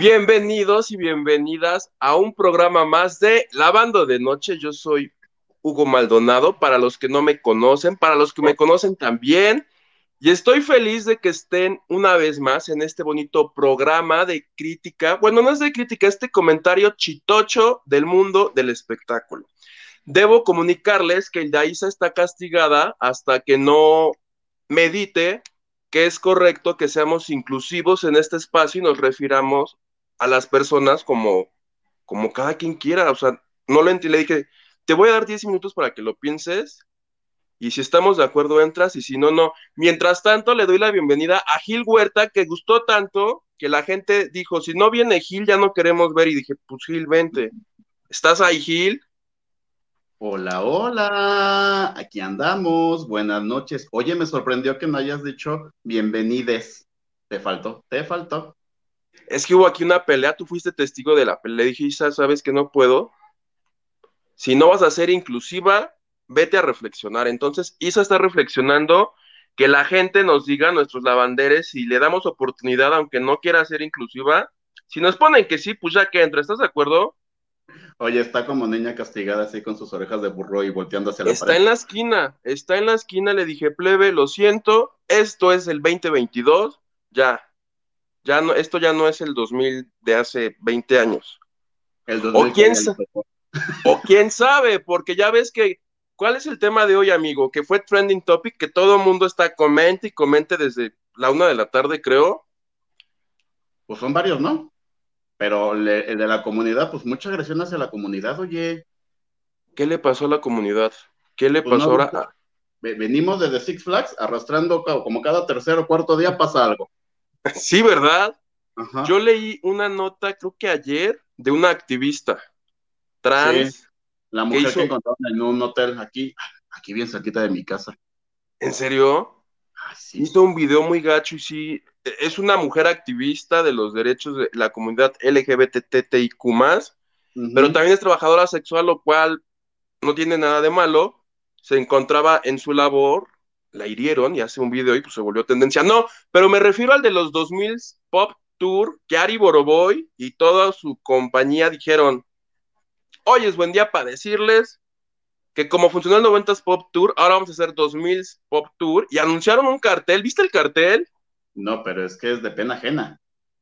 Bienvenidos y bienvenidas a un programa más de Lavando de Noche. Yo soy Hugo Maldonado, para los que no me conocen, para los que me conocen también. Y estoy feliz de que estén una vez más en este bonito programa de crítica. Bueno, no es de crítica, este comentario chitocho del mundo del espectáculo. Debo comunicarles que Yaisa está castigada hasta que no medite que es correcto que seamos inclusivos en este espacio y nos refiramos a las personas como, como cada quien quiera. O sea, no lo entiendo. Le dije, te voy a dar 10 minutos para que lo pienses y si estamos de acuerdo entras y si no, no. Mientras tanto, le doy la bienvenida a Gil Huerta, que gustó tanto que la gente dijo, si no viene Gil, ya no queremos ver. Y dije, pues Gil, vente. ¿Estás ahí, Gil? Hola, hola, aquí andamos, buenas noches. Oye, me sorprendió que no hayas dicho bienvenides. Te faltó, te faltó. Es que hubo aquí una pelea, tú fuiste testigo de la pelea. Dije, Isa, ¿sabes que no puedo? Si no vas a ser inclusiva, vete a reflexionar. Entonces, Isa está reflexionando que la gente nos diga, nuestros lavanderes, si le damos oportunidad, aunque no quiera ser inclusiva, si nos ponen que sí, pues ya que entra, ¿estás de acuerdo? Oye, está como niña castigada así con sus orejas de burro y volteando hacia la Está en la esquina, está en la esquina, le dije, plebe, lo siento, esto es el 2022, ya, ya no, esto ya no es el 2000 de hace 20 años. El o quién, o quién sabe, porque ya ves que, ¿cuál es el tema de hoy, amigo? Que fue trending topic, que todo el mundo está comente y comente desde la una de la tarde, creo. Pues son varios, ¿no? Pero el de la comunidad, pues mucha agresión hacia la comunidad, oye. ¿Qué le pasó a la comunidad? ¿Qué le pues pasó ahora? Venimos desde Six Flags arrastrando como cada tercer o cuarto día pasa algo. Sí, ¿verdad? Yo leí una nota, creo que ayer, de una activista trans. La mujer que encontraron en un hotel aquí, aquí bien cerquita de mi casa. ¿En serio? Ah, sí. Hizo un video muy gacho y sí, es una mujer activista de los derechos de la comunidad LGBTTIQ+, pero también es trabajadora sexual, lo cual no tiene nada de malo. Se encontraba en su labor, la hirieron y hace un video y pues se volvió tendencia. No, pero me refiero al de los 2000 Pop Tour, que Ari Boroboy y toda su compañía dijeron, hoy es buen día para decirles que como funcionó el 90s Pop Tour, ahora vamos a hacer 2000 Pop Tour y anunciaron un cartel. ¿Viste el cartel? No, pero es que es de pena ajena,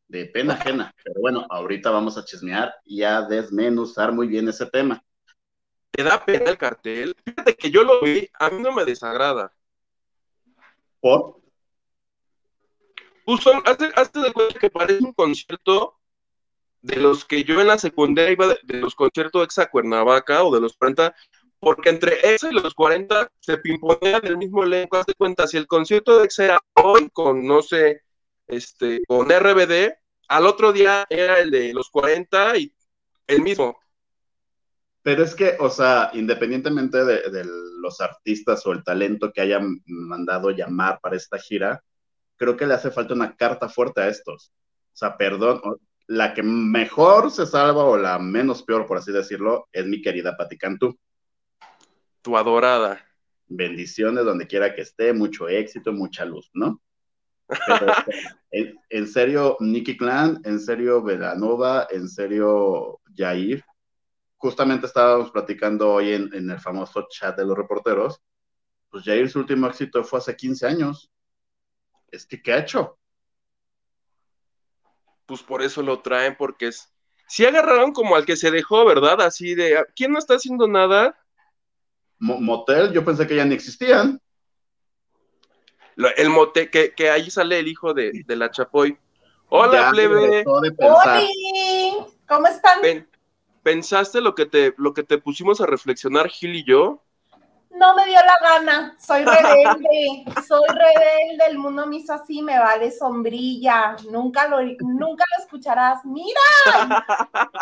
de pena ajena. Pero bueno, ahorita vamos a chismear y a desmenuzar muy bien ese tema. ¿Te da pena el cartel? Fíjate que yo lo vi, a mí no me desagrada. ¿Por? Puso, hazte, hazte de cuenta que parece un concierto de los que yo en la secundaria iba de, los conciertos Exa Cuernavaca o de los 40, porque entre ese y los 40 se pimponean el mismo elenco. Haz de cuenta, si el concierto de Exa era hoy con, no sé, este, con RBD, al otro día era el de los 40 y el mismo. Pero es que, o sea, independientemente de, de, los artistas o el talento que hayan mandado llamar para esta gira, creo que le hace falta una carta fuerte a estos. O sea, perdón, la que mejor se salva o la menos peor, por así decirlo, es mi querida Pati Cantú. Tu adorada. Bendiciones donde quiera que esté, mucho éxito, mucha luz, ¿no? en, serio, Nicky Clan, en serio, Velanova, en serio, Jair. Justamente estábamos platicando hoy en, en el famoso chat de los reporteros. Pues Jair, su último éxito fue hace 15 años. Es que, ¿qué ha hecho? pues por eso lo traen, porque es. Sí agarraron como al que se dejó, ¿verdad? Así de, ¿quién no está haciendo nada? motel, yo pensé que ya ni existían. el motel, que, ahí sale el hijo de, la Chapoy. Hola, plebe. Hola, ¿cómo están? ¿Pensaste lo que, te, lo que te pusimos a reflexionar, Gil y yo? no me dio la gana, soy rebelde, soy rebelde, el mundo me hizo así, me vale sombrilla, nunca lo, nunca lo escucharás. Mira,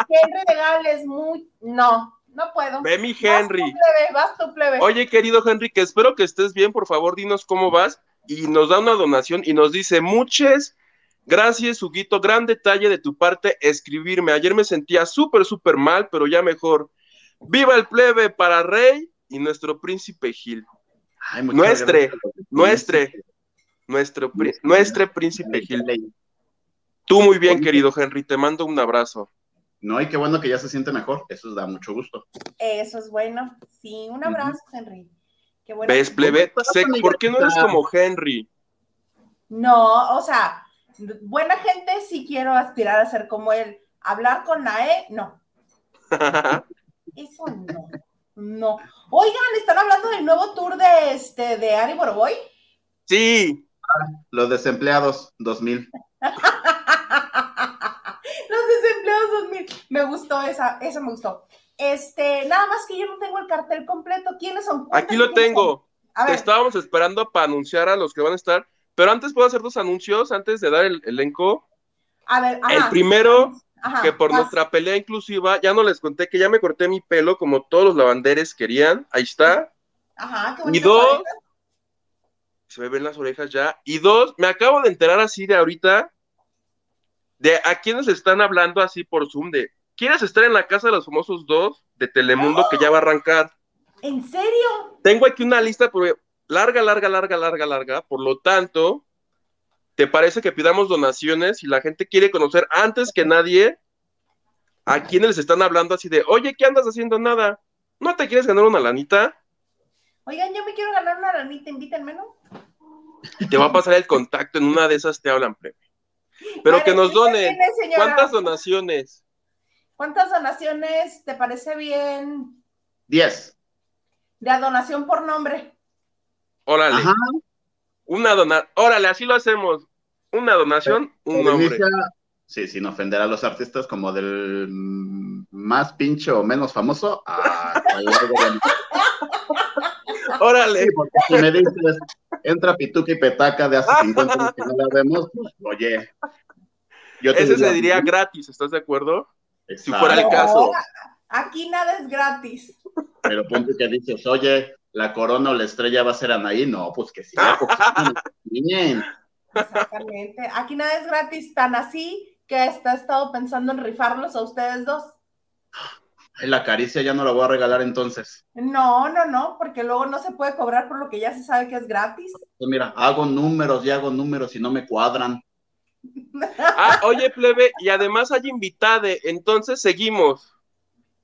Henry de Gales, muy, no, no puedo. Ve mi Henry. Vas tu plebe, vas tu plebe. Oye, querido Henry, que espero que estés bien, por favor, dinos cómo vas. Y nos da una donación y nos dice, muchas gracias, Huguito, gran detalle de tu parte escribirme. Ayer me sentía súper, súper mal, pero ya mejor. Viva el plebe para Rey y nuestro príncipe Gil. nuestre, nuestre, nuestro, nuestro príncipe Gil. Tú muy bien, querido Henry, te mando un abrazo. No, y qué bueno que ya se siente mejor, eso da mucho gusto. Eso es bueno. Sí, un abrazo, Henry. Qué bueno. ¿Ves, plebe? ¿Por qué no eres como Henry? No, o sea, buena gente sí quiero aspirar a ser como él. Hablar con la E, no. Eso no. No. Oigan, ¿están hablando del nuevo tour de este de Ari Boroboy? Sí. Los desempleados 2000. Los desempleados 2000. Me gustó esa, esa me gustó. Este, nada más que yo no tengo el cartel completo. ¿Quiénes son? Aquí lo tengo. Estábamos esperando para anunciar a los que van a estar, pero antes puedo hacer dos anuncios antes de dar el elenco. A ver, El primero, que por nuestra pelea inclusiva, ya no les conté que ya me corté mi pelo como todos los lavanderes querían. Ahí está. Ajá, qué Y dos, se me ven las orejas ya. Y dos, me acabo de enterar así de ahorita de a quienes están hablando así por Zoom de ¿quieres estar en la casa de los famosos dos de Telemundo que ya va a arrancar? ¿En serio? Tengo aquí una lista larga, larga, larga, larga, larga. Por lo tanto, ¿te parece que pidamos donaciones si la gente quiere conocer antes que nadie a quienes les están hablando así de, oye, ¿qué andas haciendo nada? ¿No te quieres ganar una lanita? Oigan, yo me quiero ganar una lanita, invítenme, ¿no? Y te va a pasar el contacto, en una de esas te hablan, premio. Pero que nos donen. ¿Cuántas donaciones? ¿Cuántas donaciones te parece bien? Diez. De a donación por nombre. Órale. Una donación. Órale, así lo hacemos. Una donación, un nombre. sí, sin ofender a los artistas, como del más pincho o menos famoso a Órale. porque si me dices, entra Pituca y Petaca de hace 50 años que no la vemos, pues, oye. Ese se diría gratis, ¿estás de acuerdo? Si fuera el caso. Aquí nada es gratis. Pero ponte que dices, oye, la corona o la estrella va a ser Anaí, no, pues que sí. Bien. Exactamente. Aquí nada es gratis, tan así que está estado pensando en rifarlos a ustedes dos. La caricia ya no la voy a regalar entonces. No, no, no, porque luego no se puede cobrar por lo que ya se sabe que es gratis. Pues mira, hago números y hago números y no me cuadran. Ah, oye, plebe, y además hay invitade, entonces seguimos.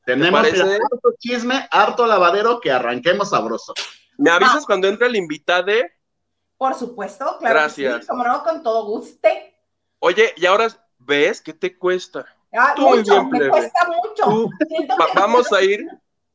Tenemos harto chisme, harto lavadero, que arranquemos sabroso. ¿Me avisas cuando entre el invitade? Por supuesto, claro. Gracias. como no, con todo gusto. Oye, y ahora ves qué te cuesta. Ah, mucho, me cuesta mucho. vamos a ir,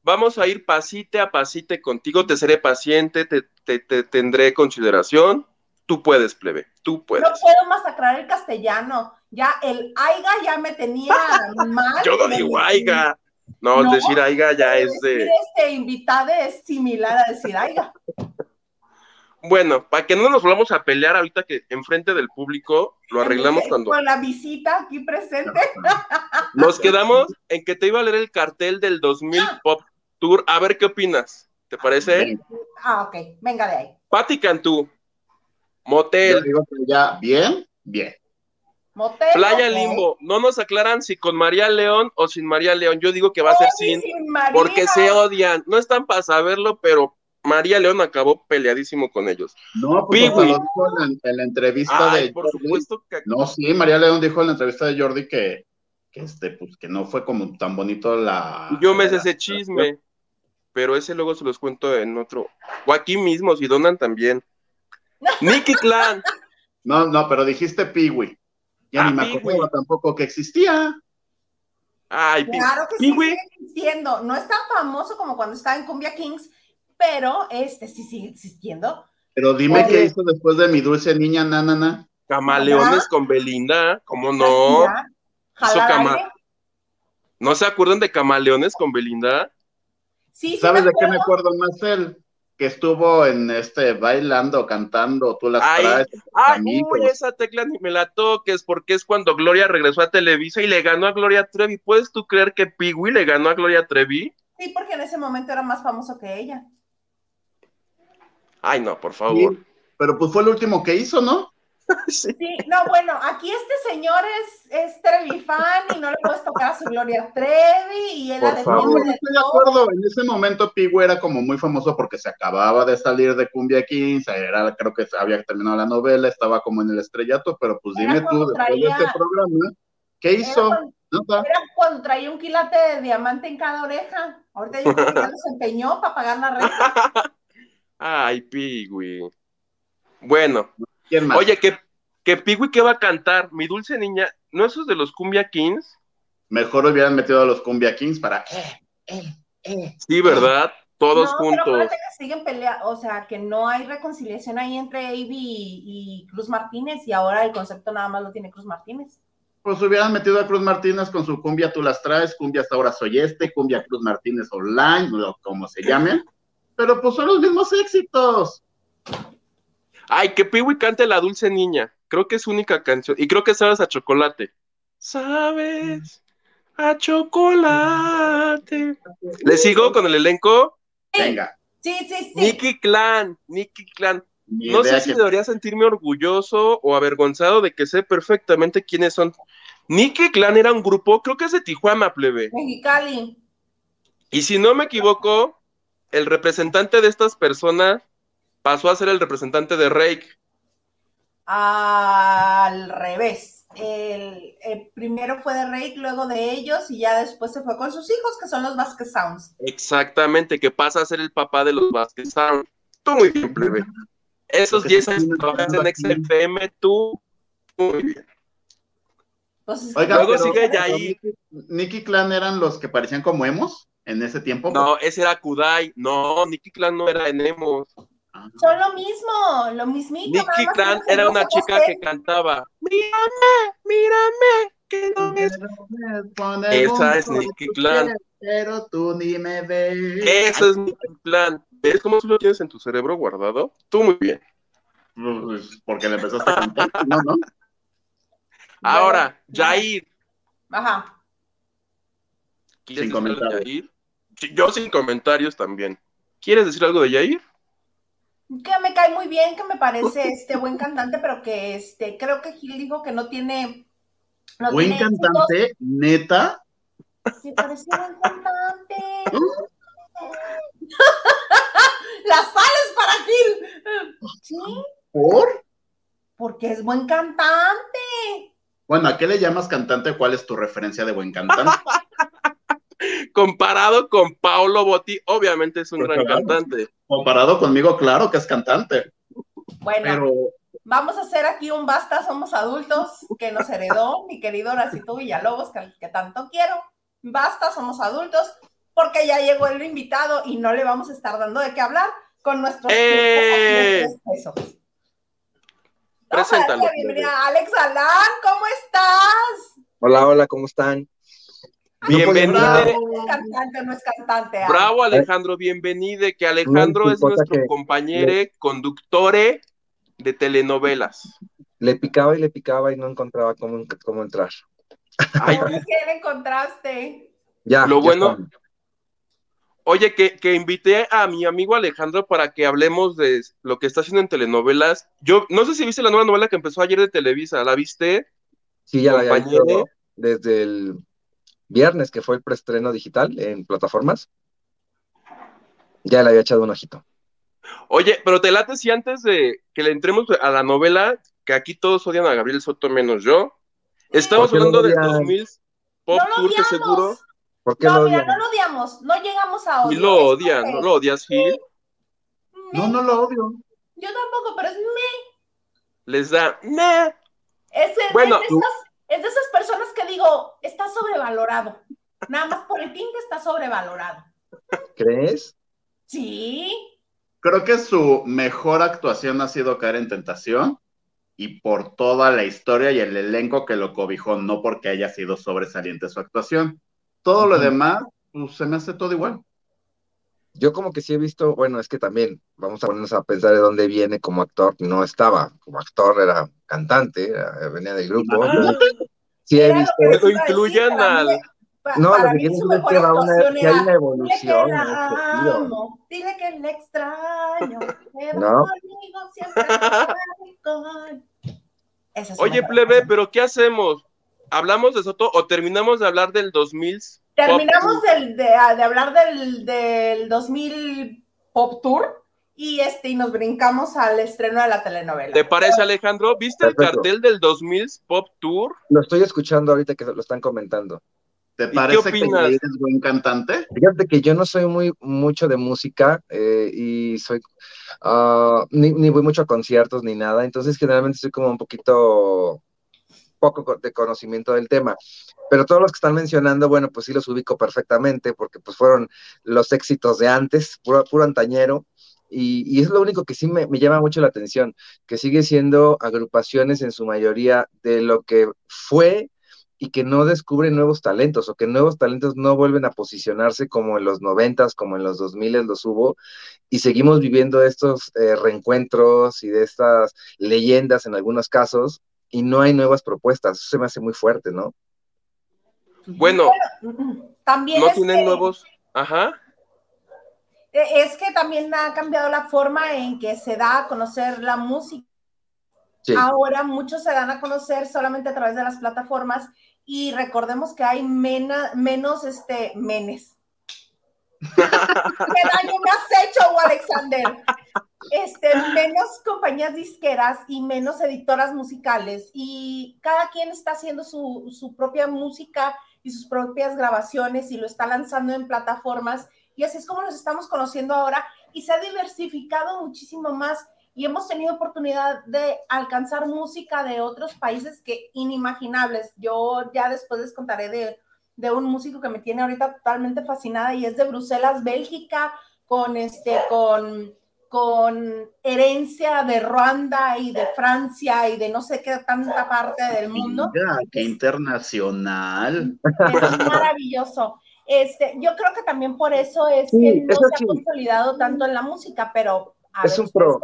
vamos a ir pasite a pasite contigo, te seré paciente, te, te tendré consideración Tú puedes, plebe, tú puedes. No puedo masacrar el castellano. Ya el aiga ya me tenía mal. Yo no digo aiga. No, decir aiga ya es de. Este invitado es similar a decir aiga. Bueno, para que no nos volvamos a pelear ahorita que enfrente del público, lo arreglamos cuando. Con la visita aquí presente. Nos quedamos en que te iba a leer el cartel del 2000 Pop Tour. A ver qué opinas. ¿Te parece? Ah, ok. Venga de ahí. Patti Cantú, Motel. ya, bien, bien. Motel. Playa Limbo. No nos aclaran si con María León o sin María León. Yo digo que va a ser sin, porque se odian. No están para saberlo, pero María León acabó peleadísimo con ellos. No, pues lo dijo en la, entrevista de por supuesto que... No, sí, María León dijo en la entrevista de Jordi que, que este, pues que no fue como tan bonito la. Yo me sé ese chisme, pero ese luego se los cuento en otro. O aquí mismo, si donan también. Nicky Clan. No, no, pero dijiste Piwi. Ya ni ah, me acuerdo tampoco que existía. Ay, claro que sí sigue existiendo. No es tan famoso como cuando estaba en Cumbia Kings, pero este sí sigue existiendo. Pero dime qué hizo después de mi dulce niña nanana. Camaleones con Belinda, ¿cómo no? ¿No se acuerdan de Camaleones con Belinda? Sí, ¿Sabes de qué me acuerdo más él? Que estuvo en este bailando, cantando, tú las ay, traes. Ay, uy, esa tecla ni me la toques, porque es cuando Gloria regresó a Televisa y le ganó a Gloria Trevi. ¿Puedes tú creer que Piwi le ganó a Gloria Trevi? Sí, porque en ese momento era más famoso que ella. Ay, no, por favor. pero pues fue el último que hizo, ¿no? Sí. no, bueno, aquí este señor es, es Trevi fan y no le puedes tocar a su Gloria Trevi y él Por favor. estoy de acuerdo, en ese momento Pigu era como muy famoso porque se acababa de salir de Cumbia 15, era, creo que había terminado la novela, estaba como en el estrellato, pero pues dime tú, después de este programa, ¿qué hizo? Era cuando, traía un quilate de diamante en cada oreja. Ahorita yo creo que ya se empeñó para pagar la renta. Ay, Pigui. Bueno, Oye, que, que Pigui, ¿qué va a cantar? Mi dulce niña, ¿no esos de los Cumbia Kings? Mejor hubieran metido a los Cumbia Kings para. Eh, eh, eh, sí, ¿verdad? Todos juntos. Pero que siguen peleando, o sea, que no hay reconciliación ahí entre Avi y, y Cruz Martínez, y ahora el concepto nada más lo tiene Cruz Martínez pues hubieran metido a Cruz Martínez con su cumbia Tú las traes, cumbia hasta ahora soy este, cumbia Cruz Martínez online, o como se llame, pero pues son los mismos éxitos. Ay, que Piwi cante La Dulce Niña. Creo que es su única canción. Y creo que sabes a chocolate. Sabes a chocolate. ¿Le sigo con el elenco? Venga. Sí, sí, sí. Nicky Clan, Nicky Clan. no sé si debería sentirme orgulloso o avergonzado de que sé perfectamente quiénes son. Nicky Clan era un grupo, creo que es de Tijuana, plebe. Mexicali. Y si no me equivoco, el representante de estas personas pasó a ser el representante de Rake. Al revés. El, primero fue de Rake, luego de ellos, y ya después se fue con sus hijos, que son los Vasquez Sounds. Exactamente, que pasa a ser el papá de los Vasquez Sounds. Tú muy bien, plebe. Esos 10 años trabajaste en XFM, tú muy bien. Pues luego sigue Yair. Nicky Clan eran los que parecían como emos en ese tiempo. No, ese era Kudai. No, Nicky Clan no era en emos. Son lo mismo, lo mismito. Nicky Clan era una chica que cantaba, mírame, mírame, que no me... Esa es Nicky Clan. Pero tú ni me ves. Esa es Nicky Clan. ¿Ves cómo tú lo tienes en tu cerebro guardado? Tú muy bien. Pues, porque le empezaste a cantar, ¿no? ¿no? Ahora, Jair. Ajá. Sin comentarios. Yo sin comentarios también. ¿Quieres decir algo de Jair? Que me cae muy bien, que me parece este buen cantante, pero que este creo que Gil dijo que no tiene. buen cantante, neta. Sí, parece buen cantante. Las sales para Gil. ¿Sí? ¿Por? Porque es buen cantante. Bueno, ¿a qué le llamas cantante? ¿Cuál es tu referencia de buen cantante? Comparado con Paolo Botti, obviamente es un gran cantante. Comparado conmigo, claro que es cantante. Bueno, vamos a hacer aquí un basta, somos adultos, que nos heredó mi querido Horacito Villalobos, que, que tanto quiero. Basta, somos adultos, porque ya llegó el invitado y no le vamos a estar dando de qué hablar con nuestros ¡Eh! Preséntalo. Bienvenida, Alex Alán, ¿cómo estás? Hola, hola, ¿cómo están? Bienvenido. No es cantante, no es cantante. Ah. Bravo, Alejandro, bienvenido. Que Alejandro es nuestro compañero, conductor de telenovelas. Le picaba y le picaba y no encontraba cómo, cómo entrar. Ay, ¿Qué encontraste? Ya. Lo bueno. Oye, que, que, invité a mi amigo Alejandro para que hablemos de lo que está haciendo en telenovelas. Yo no sé si viste la nueva novela que empezó ayer de Televisa. ¿La viste? Sí, ya la había visto desde el viernes, que fue el preestreno digital en plataformas, ya le había echado un ojito. Oye, pero te late si antes de que le entremos a la novela, que aquí todos odian a Gabriel Soto menos yo, estamos hablando del 2000 Pop Tour, que seguro. ¿Por qué no, mira, no lo odiamos, no llegamos a odiar. Y lo odian, ¿no lo odias, Gil? No, no lo odio. Yo tampoco, pero es me. Les da me. Es, bueno, es de esas personas que digo, está sobrevalorado. Nada más por el tinte está sobrevalorado. ¿Crees? Sí. Creo que su mejor actuación ha sido caer en tentación y por toda la historia y el elenco que lo cobijó, no porque haya sido sobresaliente su actuación. Todo lo demás, pues, se me hace todo igual. Yo como que sí he visto, bueno, es que también vamos a ponernos a pensar de dónde viene como actor, no estaba, como actor era cantante, venía del grupo. sí he visto. Eso incluyan al... No, lo que decir es que, va una, que hay una evolución. Dile que le extraño. no. Esa es Oye, plebe, pero ¿qué hacemos? ¿Hablamos de Soto o terminamos de hablar del 2000? Terminamos del- de, de hablar del, del 2000 Pop Tour y, este, y nos brincamos al estreno de la telenovela. ¿Te parece, Alejandro? ¿Viste el cartel del 2000 Pop Tour? Lo estoy escuchando ahorita que lo están comentando. ¿Te qué parece que opinas? Yair es buen cantante? Fíjate que yo no soy muy mucho de música eh, y soy ah, ni, ni voy mucho a conciertos ni nada, entonces generalmente soy como un poquito poco co- de conocimiento del tema. Pero todos los que están mencionando, bueno, pues sí los ubico perfectamente porque pues fueron los éxitos de antes, puro, antañero. Y, y es lo único que sí me, me llama mucho la atención, que sigue siendo agrupaciones en su mayoría de lo que fue y que no descubren nuevos talentos o que nuevos talentos no vuelven a posicionarse como en los noventas, como en los dos miles los hubo y seguimos viviendo estos eh, reencuentros y de estas leyendas en algunos casos y no hay nuevas propuestas. Eso se me hace muy fuerte, ¿no? Bueno, También no tienen que- nuevos. Ajá. Eh, Es que también ha cambiado la forma en que se da a conocer la música. Sí. Ahora muchos se dan a conocer solamente a través de las plataformas y recordemos que hay mena- menos este, menes. ¿Qué daño me has hecho, Alexander? Este, menos compañías disqueras y menos editoras musicales y cada quien está haciendo su, su propia música y sus propias grabaciones y lo está lanzando en plataformas y así es como nos estamos conociendo ahora y se ha diversificado muchísimo más y hemos tenido oportunidad de alcanzar música de otros países que inimaginables. Yo ya después les contaré de, de un músico que me tiene ahorita totalmente fascinada y es de Bruselas, Bélgica, con este, con, con herencia de Ruanda y de Francia y de no sé qué tanta parte del mundo. Mira, qué internacional. Es maravilloso. Este, yo creo que también por eso es Sí, que no se ha sí. consolidado tanto en la música, pero a Es ver, un pro.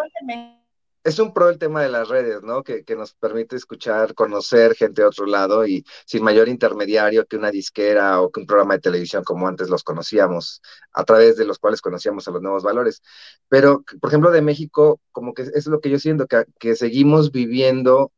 Es un pro el tema de las redes, ¿no? Que, nos permite escuchar, conocer gente de otro lado y sin mayor intermediario que una disquera o que un programa de televisión como antes los conocíamos, a través de los cuales conocíamos a los nuevos valores. Pero, por ejemplo, de México, como que es lo que yo siento, que, seguimos viviendo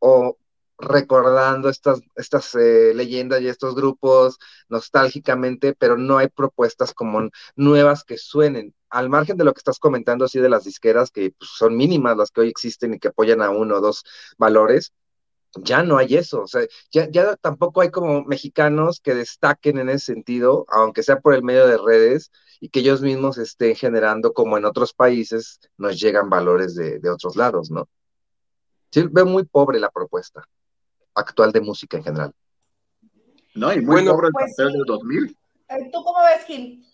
o recordando estas, estas eh, leyendas y estos grupos nostálgicamente, pero no hay propuestas como nuevas que suenen. Al margen de lo que estás comentando, así de las disqueras, que pues, son mínimas las que hoy existen y que apoyan a uno o dos valores, ya no hay eso. O sea, ya, ya tampoco hay como mexicanos que destaquen en ese sentido, aunque sea por el medio de redes, y que ellos mismos estén generando, como en otros países, nos llegan valores de, de otros lados, ¿no? Sí, veo muy pobre la propuesta actual de música en general. No, y muy Bueno, pobre el pues cartel sí. del 2000. Eh, ¿Tú cómo ves, Gil?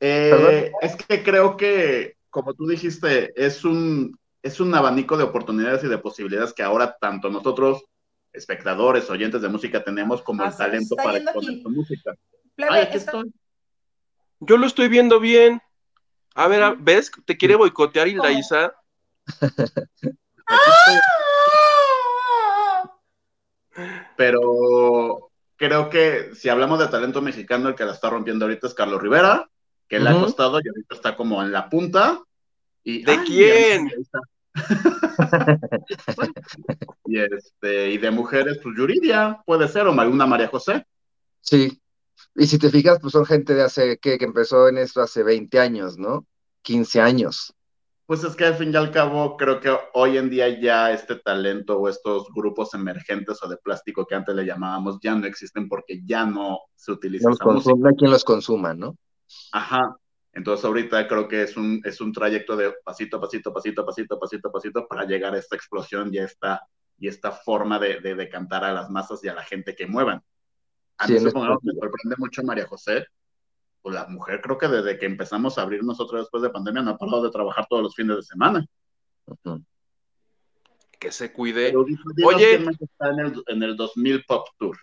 Eh, es que creo que, como tú dijiste, es un, es un abanico de oportunidades y de posibilidades que ahora tanto nosotros, espectadores, oyentes de música, tenemos como el Ah, talento para exponer aquí. su música. Plebe, Ay, aquí esta- estoy. Yo lo estoy viendo bien. A ver, a- ¿ves? Te quiere boicotear Hilda Isa. Aquí estoy. Pero creo que si hablamos de talento mexicano, el que la está rompiendo ahorita es Carlos Rivera, que le ha costado y ahorita está como en la punta. Y, ¿De ay, quién? y este, y de mujeres, pues Yuridia, puede ser, o alguna María José. Sí. Y si te fijas, pues son gente de hace, ¿qué? Que empezó en esto hace 20 años, ¿no? 15 años. Pues es que al fin y al cabo, creo que hoy en día ya este talento o estos grupos emergentes o de plástico que antes le llamábamos ya no existen porque ya no se utiliza No, los esa música. consum- no hay quien los consuma, ¿no? Ajá. Entonces ahorita creo que es un, es un trayecto de pasito a pasito, pasito a pasito, pasito a pasito para llegar a esta explosión y a esta, y esta forma de, de, de cantar a las masas y a la gente que muevan. A Sí, mí en supongamos, este me sorprende mucho María José. Pues la mujer creo que desde que empezamos a abrir nosotros después de pandemia no ha parado de trabajar todos los fines de semana. Ujú. Que se cuide. Oye. está en el, en el 2000 Pop Tour.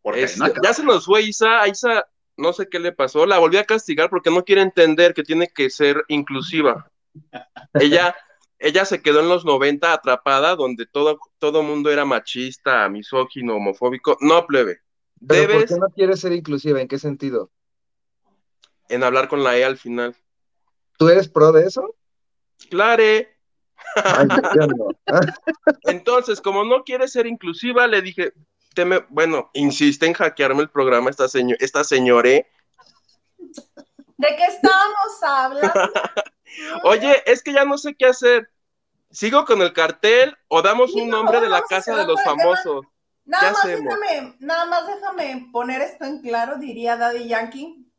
Porque Este, no acaba. ya se nos fue Isa. Isa, no sé qué le pasó. La volví a castigar porque no quiere entender que tiene que ser inclusiva. ella, ella se quedó en los 90 atrapada, donde todo, todo mundo era machista, misógino, homofóbico. No, plebe. Pero ¿por qué no quieres ser inclusiva? ¿En qué sentido? en hablar con la E al final. ¿Tú eres pro de eso? No. Entonces, como no quiere ser inclusiva, le dije, bueno, insiste en hackearme el programa esta, señor, esta señore. ¿De qué estábamos hablando? Oye, es que ya no sé qué hacer. ¿Sigo con el cartel o damos Sí, un no, nombre de la casa de los famosos? Nada ¿Qué más, hacemos? déjame, nada más déjame poner esto en claro, diría Daddy Yankee,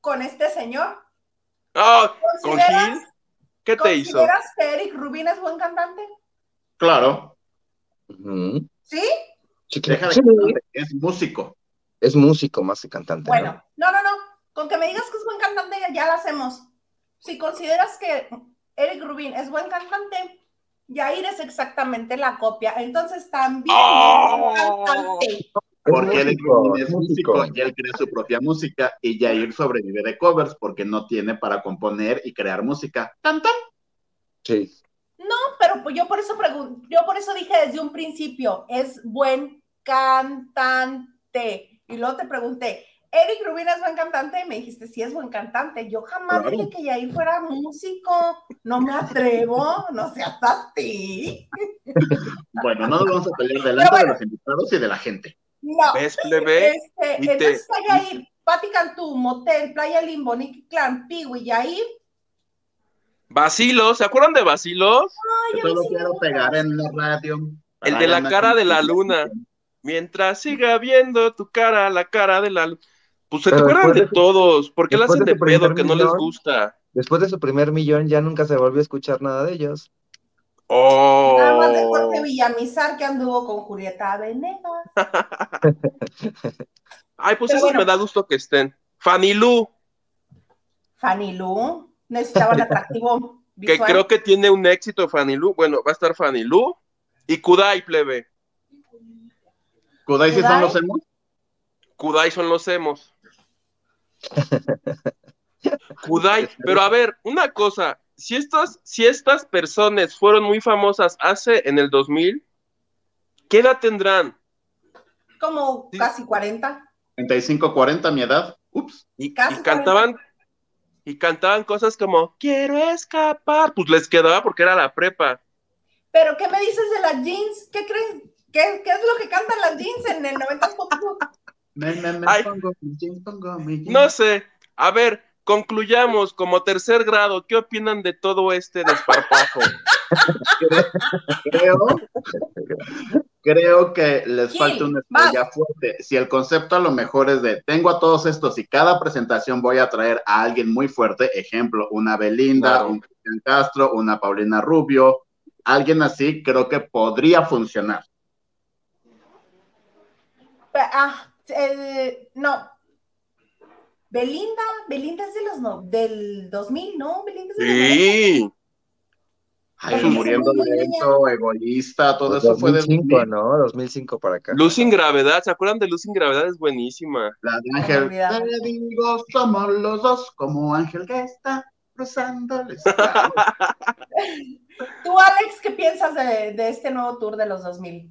con este señor. Ah, ¿con ¿Consideras- Gil? ¿Qué te hizo? ¿Consideras que Eric Rubin es buen cantante? Claro. ¿Sí? Sí, deja de sí, cantante, es músico. es músico más que cantante. ¿no? Bueno, no, no, no. Con que me digas que es buen cantante, ya- lo hacemos. Si consideras que Eric Rubin es buen cantante, Yair es exactamente la copia. Entonces también es buen ¡Oh! cantante. Es Porque él músico, es músico y él crea su propia música y Jair sobrevive de covers porque no tiene para componer y crear música. ¡Tan, tan! Sí. Pues yo por eso pregun- yo por eso dije desde un principio, es buen cantante. Y luego te pregunté, Eric Rubin es buen cantante, y me dijiste, sí es buen cantante. Yo jamás Claro. dije que Yair fuera músico, no me atrevo, no seas así. Bueno, no nos vamos a pelear delante bueno. de los invitados y de la gente. No. ¿Ves, plebe? Este, Y te- entonces está Yair, Pati Cantú, Motel, Playa Limbo, Nicky Clan, Piwi, Yair. Basilo, ¿se acuerdan de Basilos? Yo solo quiero pegar en la radio. El de la cara de la luna. Mientras siga viendo tu cara, la cara de la luna. Pues se te acuerdan de todos. ¿Por qué después hacen de pedo que no les gusta? Después de su primer millón ya nunca se volvió a escuchar nada de ellos. Nada más de Jorge Oh. Villamizar que anduvo con Julieta Venegas. Ay, pues Pero bueno. me da gusto que estén. Fanny Lu, Fanny Lu necesitaba un atractivo que creo que tiene un éxito Fanny Lu. Bueno, va a estar Fanny Lu y Kudai, plebe. ¿Kudai sí son los emos? Kudai son los emos. Kudai, pero a ver, una cosa, si estas, si estas personas fueron muy famosas hace en el 2000, ¿qué edad tendrán? Como casi 40. 35, 40, mi edad. Ups. Y cantaban y cantaban cosas como quiero escapar, pues les quedaba porque era la prepa. Pero, ¿qué me dices de las jeans? ¿Qué crees? ¿Qué, qué es lo que cantan las jeans en el 90 Pop Tour? Me, me, me pongo mi jeans, pongo mi jeans. No sé, a ver, concluyamos como tercer grado, ¿qué opinan de todo este desparpajo? creo, creo que les Gil, falta una vas. estrella fuerte. Si el concepto a lo mejor es de tengo a todos estos y cada presentación voy a traer a alguien muy fuerte, ejemplo, una Belinda, Claro. un Cristian Castro, una Paulina Rubio, alguien así, creo que podría funcionar. Ah, el- no. Belinda, Belinda es de los no, del 2000, ¿no? Belinda es de los 90. Sí, Ay, muriendo lento, egoísta, todo Pues eso fue de 2005, ¿no? 2005 para acá. Luz sin gravedad, ¿se acuerdan de Luz sin gravedad? Es buenísima. La de Ángel, te digo, somos los dos como Ángel que está cruzando el. Tú, Alex, ¿qué piensas de, de este nuevo tour de los 2000?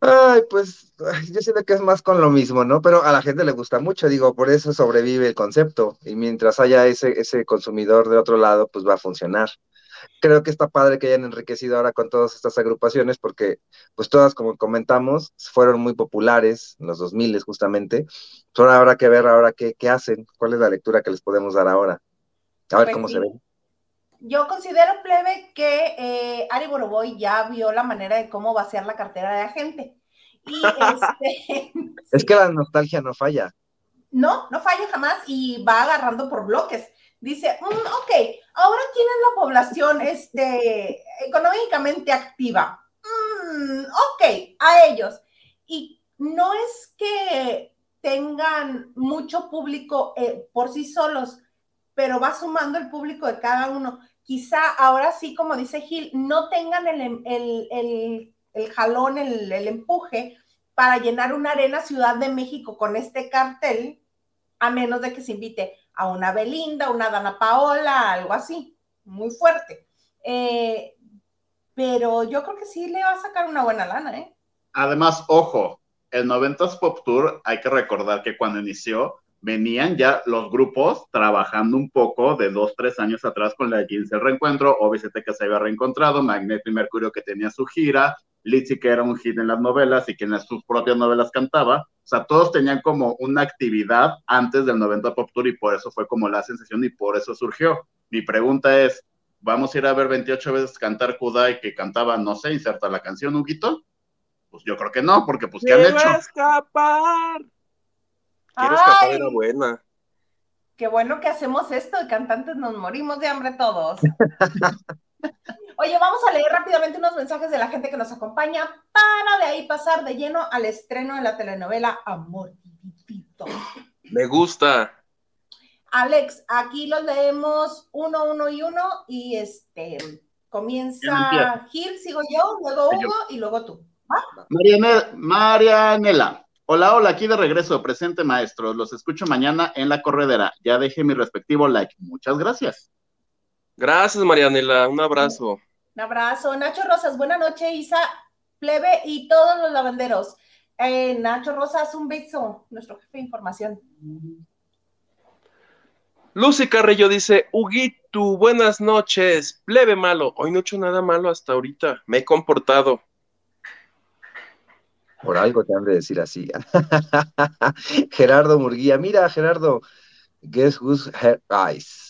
Ay, pues yo siento que es más con lo mismo, ¿no? Pero a la gente le gusta mucho, digo, por eso sobrevive el concepto. Y mientras haya ese, ese consumidor de otro lado, pues va a funcionar. Creo que está padre que hayan enriquecido ahora con todas estas agrupaciones, porque pues todas, como comentamos, fueron muy populares en los 2000 justamente. Pues ahora habrá que ver ahora qué, qué hacen, cuál es la lectura que les podemos dar ahora. A ver Pues cómo sí. se ve. Yo considero, plebe, que eh, Ari Boroboy ya vio la manera de cómo vaciar la cartera de la gente. Y este, Es que la nostalgia no falla. no, no falla jamás y va agarrando por bloques. Dice, "Mm, ok, ahora quién es la población este, económicamente activa. Mm, ok, a ellos. Y no es que tengan mucho público eh, por sí solos, pero va sumando el público de cada uno. Quizá ahora sí, como dice Gil, no tengan el, em- el, el- el jalón, el, el empuje para llenar una arena Ciudad de México con este cartel, a menos de que se invite a una Belinda, una Dana Paola, algo así, muy fuerte. Eh, pero yo creo que sí le va a sacar una buena lana, ¿eh? Además, ojo, el 90s Pop Tour, hay que recordar que cuando inició, venían ya los grupos trabajando un poco de dos, tres años atrás con la 15 el reencuentro, OV7 que se había reencontrado, Magneto y Mercurio que tenía su gira, Lizzy que era un hit en las novelas y que en sus propias novelas cantaba, sea, todos tenían como una actividad antes del 90 Pop Tour y por eso fue como la sensación y por eso surgió. Mi pregunta es, ¿vamos a ir a ver 28 veces cantar Kudai que cantaba, no sé, inserta la canción, Huguito? Pues yo creo que no, porque pues ¿qué han hecho? escapar! Quiero escapar, era buena. Qué bueno que hacemos esto, de cantantes nos morimos de hambre todos. Oye, vamos a leer rápidamente unos mensajes de la gente que nos acompaña para de ahí pasar de lleno al estreno de la telenovela Amor Divito. Me gusta. Alex, aquí los leemos uno, uno y uno y este comienza Gil, sigo yo, luego Hugo y luego tú. Marianela, Hola, hola, aquí de regreso, presente maestros. Los escucho mañana en la corredera. Ya dejé mi respectivo like. Muchas gracias. Gracias, Marianela. Un abrazo. Un abrazo. Nacho Rosas, buena noche, Isa, Plebe y todos los lavanderos. Eh, Nacho Rosas, un beso, nuestro jefe de información. Lucy Carrillo dice, Huguito, buenas noches, plebe malo. Hoy no he hecho nada malo hasta ahorita, me he comportado. Por algo te han de decir así. Gerardo Murguía, mira, Gerardo, guess who's her eyes?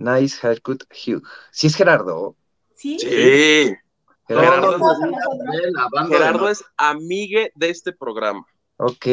Nice haircut, Hugh. ¿Sí es Gerardo? Sí. Sí. Gerardo, Gerardo es amigue de este programa. Ok,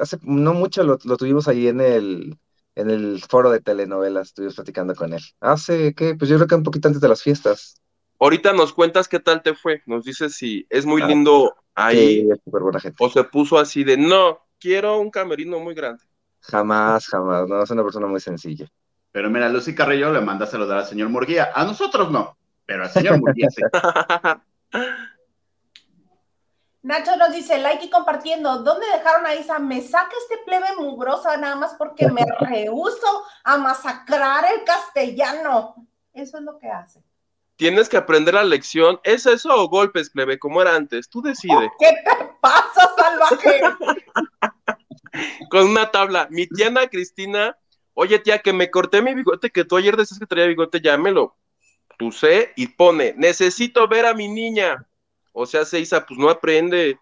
hace no mucho lo, lo, tuvimos ahí en el, en el foro de telenovelas, estuvimos platicando con él. Hace, ¿qué? Pues yo creo que un poquito antes de las fiestas. Ahorita nos cuentas qué tal te fue, nos dices si es muy lindo ahí Sí, es súper buena gente. o se puso así de, no, quiero un camerino muy grande. Jamás, jamás, no, es una persona muy sencilla. Pero mira, Lucy Carrillo le manda a saludar al señor Murguía. A nosotros no, pero al señor Murguía sí. Nacho nos dice, like y compartiendo, ¿dónde dejaron a Isa? Me saca este plebe mugrosa nada más porque me rehuso a masacrar el castellano. Eso es lo que hace. Tienes que aprender la lección. ¿Es eso o golpes, plebe, como era antes? Tú decide. ¿Qué te pasa, salvaje? Con una tabla. Mi tía Ana Cristina, oye tía, que me corté mi bigote, que tú ayer decías que traía bigote, llámelo. Tú sé, y pone, necesito ver a mi niña. O sea, se Isa, pues no aprende.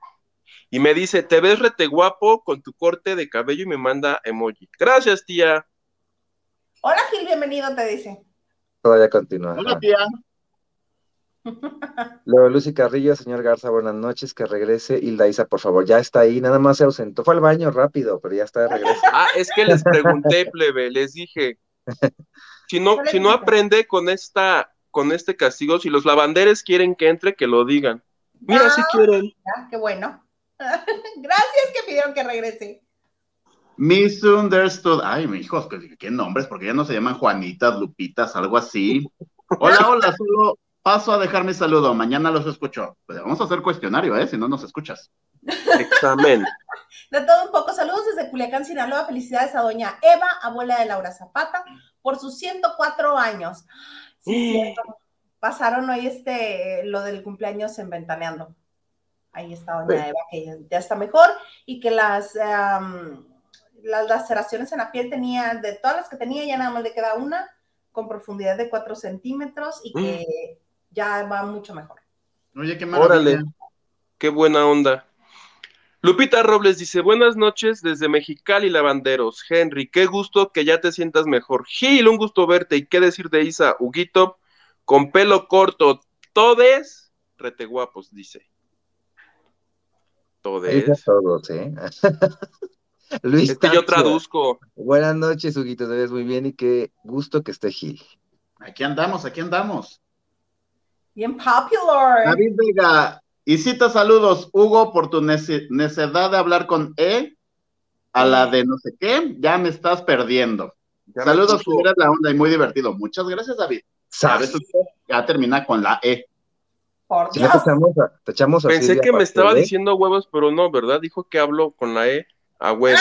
Y me dice, te ves rete guapo con tu corte de cabello y me manda emoji. Gracias, tía. Hola, Gil, bienvenido, te dice. Todavía continúa. Hola, tía. Luego Lucy Carrillo, señor Garza, buenas noches, que regrese. Hilda Isa, por favor, ya está ahí, nada más se ausentó, fue al baño rápido, pero ya está de regreso. Ah, es que les pregunté, plebe, les dije, si no, si no aprende con esta, con este castigo, si los lavanderes quieren que entre, que lo digan. Mira, si quieren. Ya, qué bueno. Gracias que pidieron que regrese. Misunderstood. Ay, mi hijos, ¿qué, qué nombres, porque ya no se llaman Juanitas, Lupitas, algo así. Hola, hola, solo paso a dejar mi saludo. Mañana los escucho. Pues vamos a hacer cuestionario, ¿eh? Si no nos escuchas. Examen. De todo un poco, saludos desde Culiacán, Sinaloa. Felicidades a doña Eva, abuela de Laura Zapata, por sus 104 años. Sí. Pasaron hoy este, lo del cumpleaños en Ventaneando. Ahí está doña Eva, que ya, ya está mejor y que las, um, las laceraciones en la piel tenía, de todas las que tenía, ya nada más le queda una con profundidad de 4 centímetros y que mm. Ya va mucho mejor. Oye, qué maravilla. Órale, qué buena onda. Lupita Robles dice, buenas noches desde Mexicali, Lavanderos. Henry, qué gusto que ya te sientas mejor. Gil, un gusto verte. ¿Y qué decir de Isa? Huguito, con pelo corto, todes, rete guapos, dice. Todes. Todos, ¿eh? Luis es que yo traduzco. Buenas noches, Huguito, te ves muy bien y qué gusto que esté Gil. Aquí andamos, aquí andamos. Bien popular. David Vega, y cita saludos, Hugo, por tu nece necedad de hablar con E, a la de no sé qué, ya me estás perdiendo. Ya saludos, eres la onda y muy divertido. Muchas gracias, David. ¿Sabes? Ya termina con la E. Por Dios. te echamos, a- te echamos Pensé que me estaba ¿eh? diciendo huevos, pero no, ¿verdad? Dijo que hablo con la E a huevo.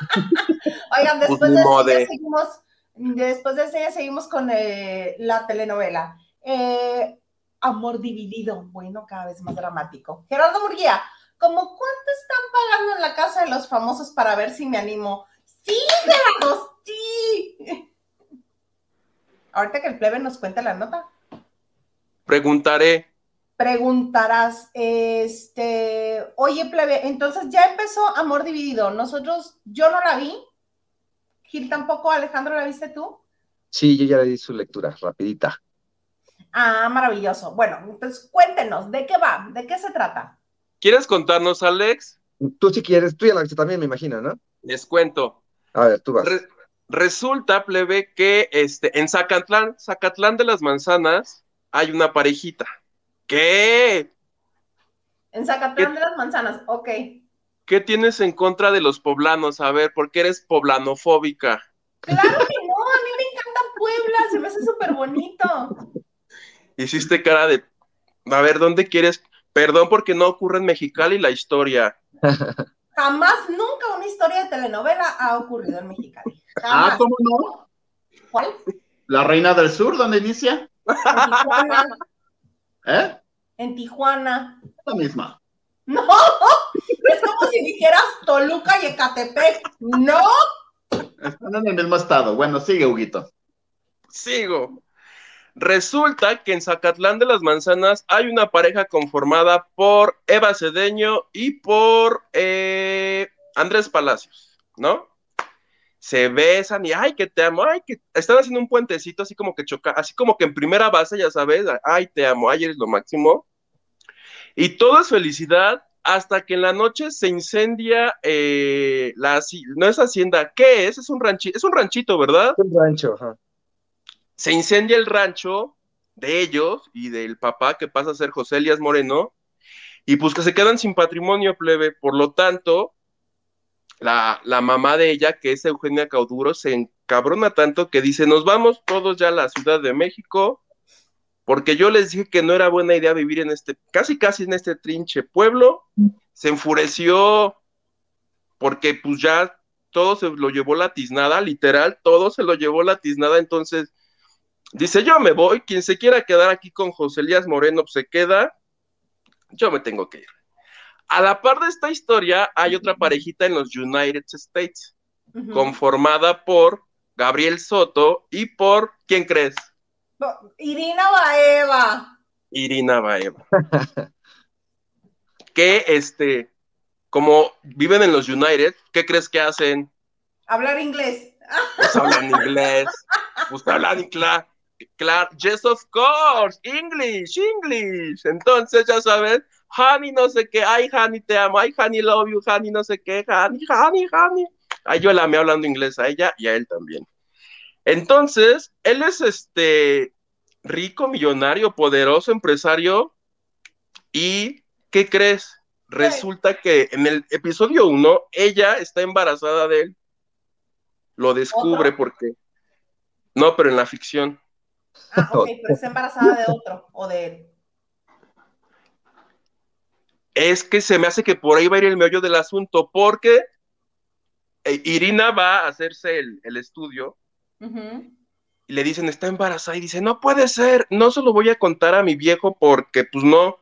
Oigan, después Pues de eso ya seguimos, después de eso ya seguimos con eh, la telenovela. Eh, Amor dividido, bueno, cada vez más dramático. Gerardo Murguía, ¿Cómo cuánto están pagando en la casa de los famosos para ver si me animo? Sí, Gerardo, sí. Ahorita que el plebe nos cuente la nota. Preguntaré. Preguntarás, este, oye, plebe, entonces ya empezó Amor Dividido. Nosotros, yo no la vi. Gil tampoco, Alejandro, ¿la viste tú? Sí, yo ya le di su lectura, rapidita. Ah, maravilloso. Bueno, entonces cuéntenos, ¿de qué va? ¿De qué se trata? ¿Quieres contarnos, Alex? Tú si quieres, tú ya la viste también, me imagino, ¿no? Les cuento. A ver, tú vas. Re- resulta, plebe, que este, en Zacatlán, Zacatlán de las Manzanas, hay una parejita. ¿Qué? En Zacatlán ¿Qué? de las Manzanas, ok. ¿Qué tienes en contra de los poblanos? A ver, ¿por qué eres poblanofóbica? Claro que no, a mí me encanta Puebla, se me hace súper bonito. Hiciste cara de, a ver, ¿dónde quieres? Perdón porque no ocurre en Mexicali la historia. Jamás, nunca una historia de telenovela ha ocurrido en Mexicali. Ah. ¿cómo no? ¿Cuál? La Reina del Sur, ¿dónde inicia? En Tijuana. ¿Eh? En Tijuana. La misma. No, es como si dijeras Toluca y Ecatepec. No, Están en el mismo estado. Bueno, sigue, Huguito. Sigo. Resulta que en Zacatlán de las Manzanas hay una pareja conformada por Eva Cedeño y por eh, Andrés Palacios, ¿no? Se besan y ay, que te amo, ay, que están haciendo un puentecito así como que choca, así como que en primera base, ya sabes, ay, te amo, ay, eres lo máximo. Y todo es felicidad hasta que en la noche se incendia eh, la, no es hacienda, ¿qué es? Es un ranchito, es un ranchito, ¿verdad? Un rancho, ajá. Se incendia el rancho de ellos y del papá que pasa a ser José Elías Moreno, y pues que se quedan sin patrimonio plebe. Por lo tanto, la, la mamá de ella, que es Eugenia Cauduro, se encabrona tanto que dice, nos vamos todos ya a la Ciudad de México, porque yo les dije que no era buena idea vivir en este, casi casi en este trinche pueblo, se enfureció porque pues ya todo se lo llevó la tiznada, literal, todo se lo llevó la tiznada, entonces dice, yo me voy, quien se quiera quedar aquí con José Elías Moreno pues, se queda, yo me tengo que ir. A la par de esta historia hay otra parejita en los United States, conformada por Gabriel Soto y por, ¿quién crees? Irina Baeva. Irina Baeva. que este, como viven en los United, ¿qué crees que hacen? Hablar inglés. Pues hablan inglés, pues hablan inglés. Claro, yes, of course, English, English. Entonces, ya sabes, honey, no sé qué, ay, honey, te amo, ay, honey, love you, honey, no sé qué, honey, honey, honey. Ay, yo la amé hablando inglés a ella y a él también. Entonces, él es este rico, millonario, poderoso, empresario. ¿Y qué crees? Resulta que en el episodio 1, ella está embarazada de él. Lo descubre porque. No, pero en la ficción. Ah, ok, pero está embarazada de otro o de él. Es que se me hace que por ahí va a ir el meollo del asunto, porque eh, Irina va a hacerse el, el estudio y le dicen, está embarazada, y dice, no puede ser, no se lo voy a contar a mi viejo porque, pues no,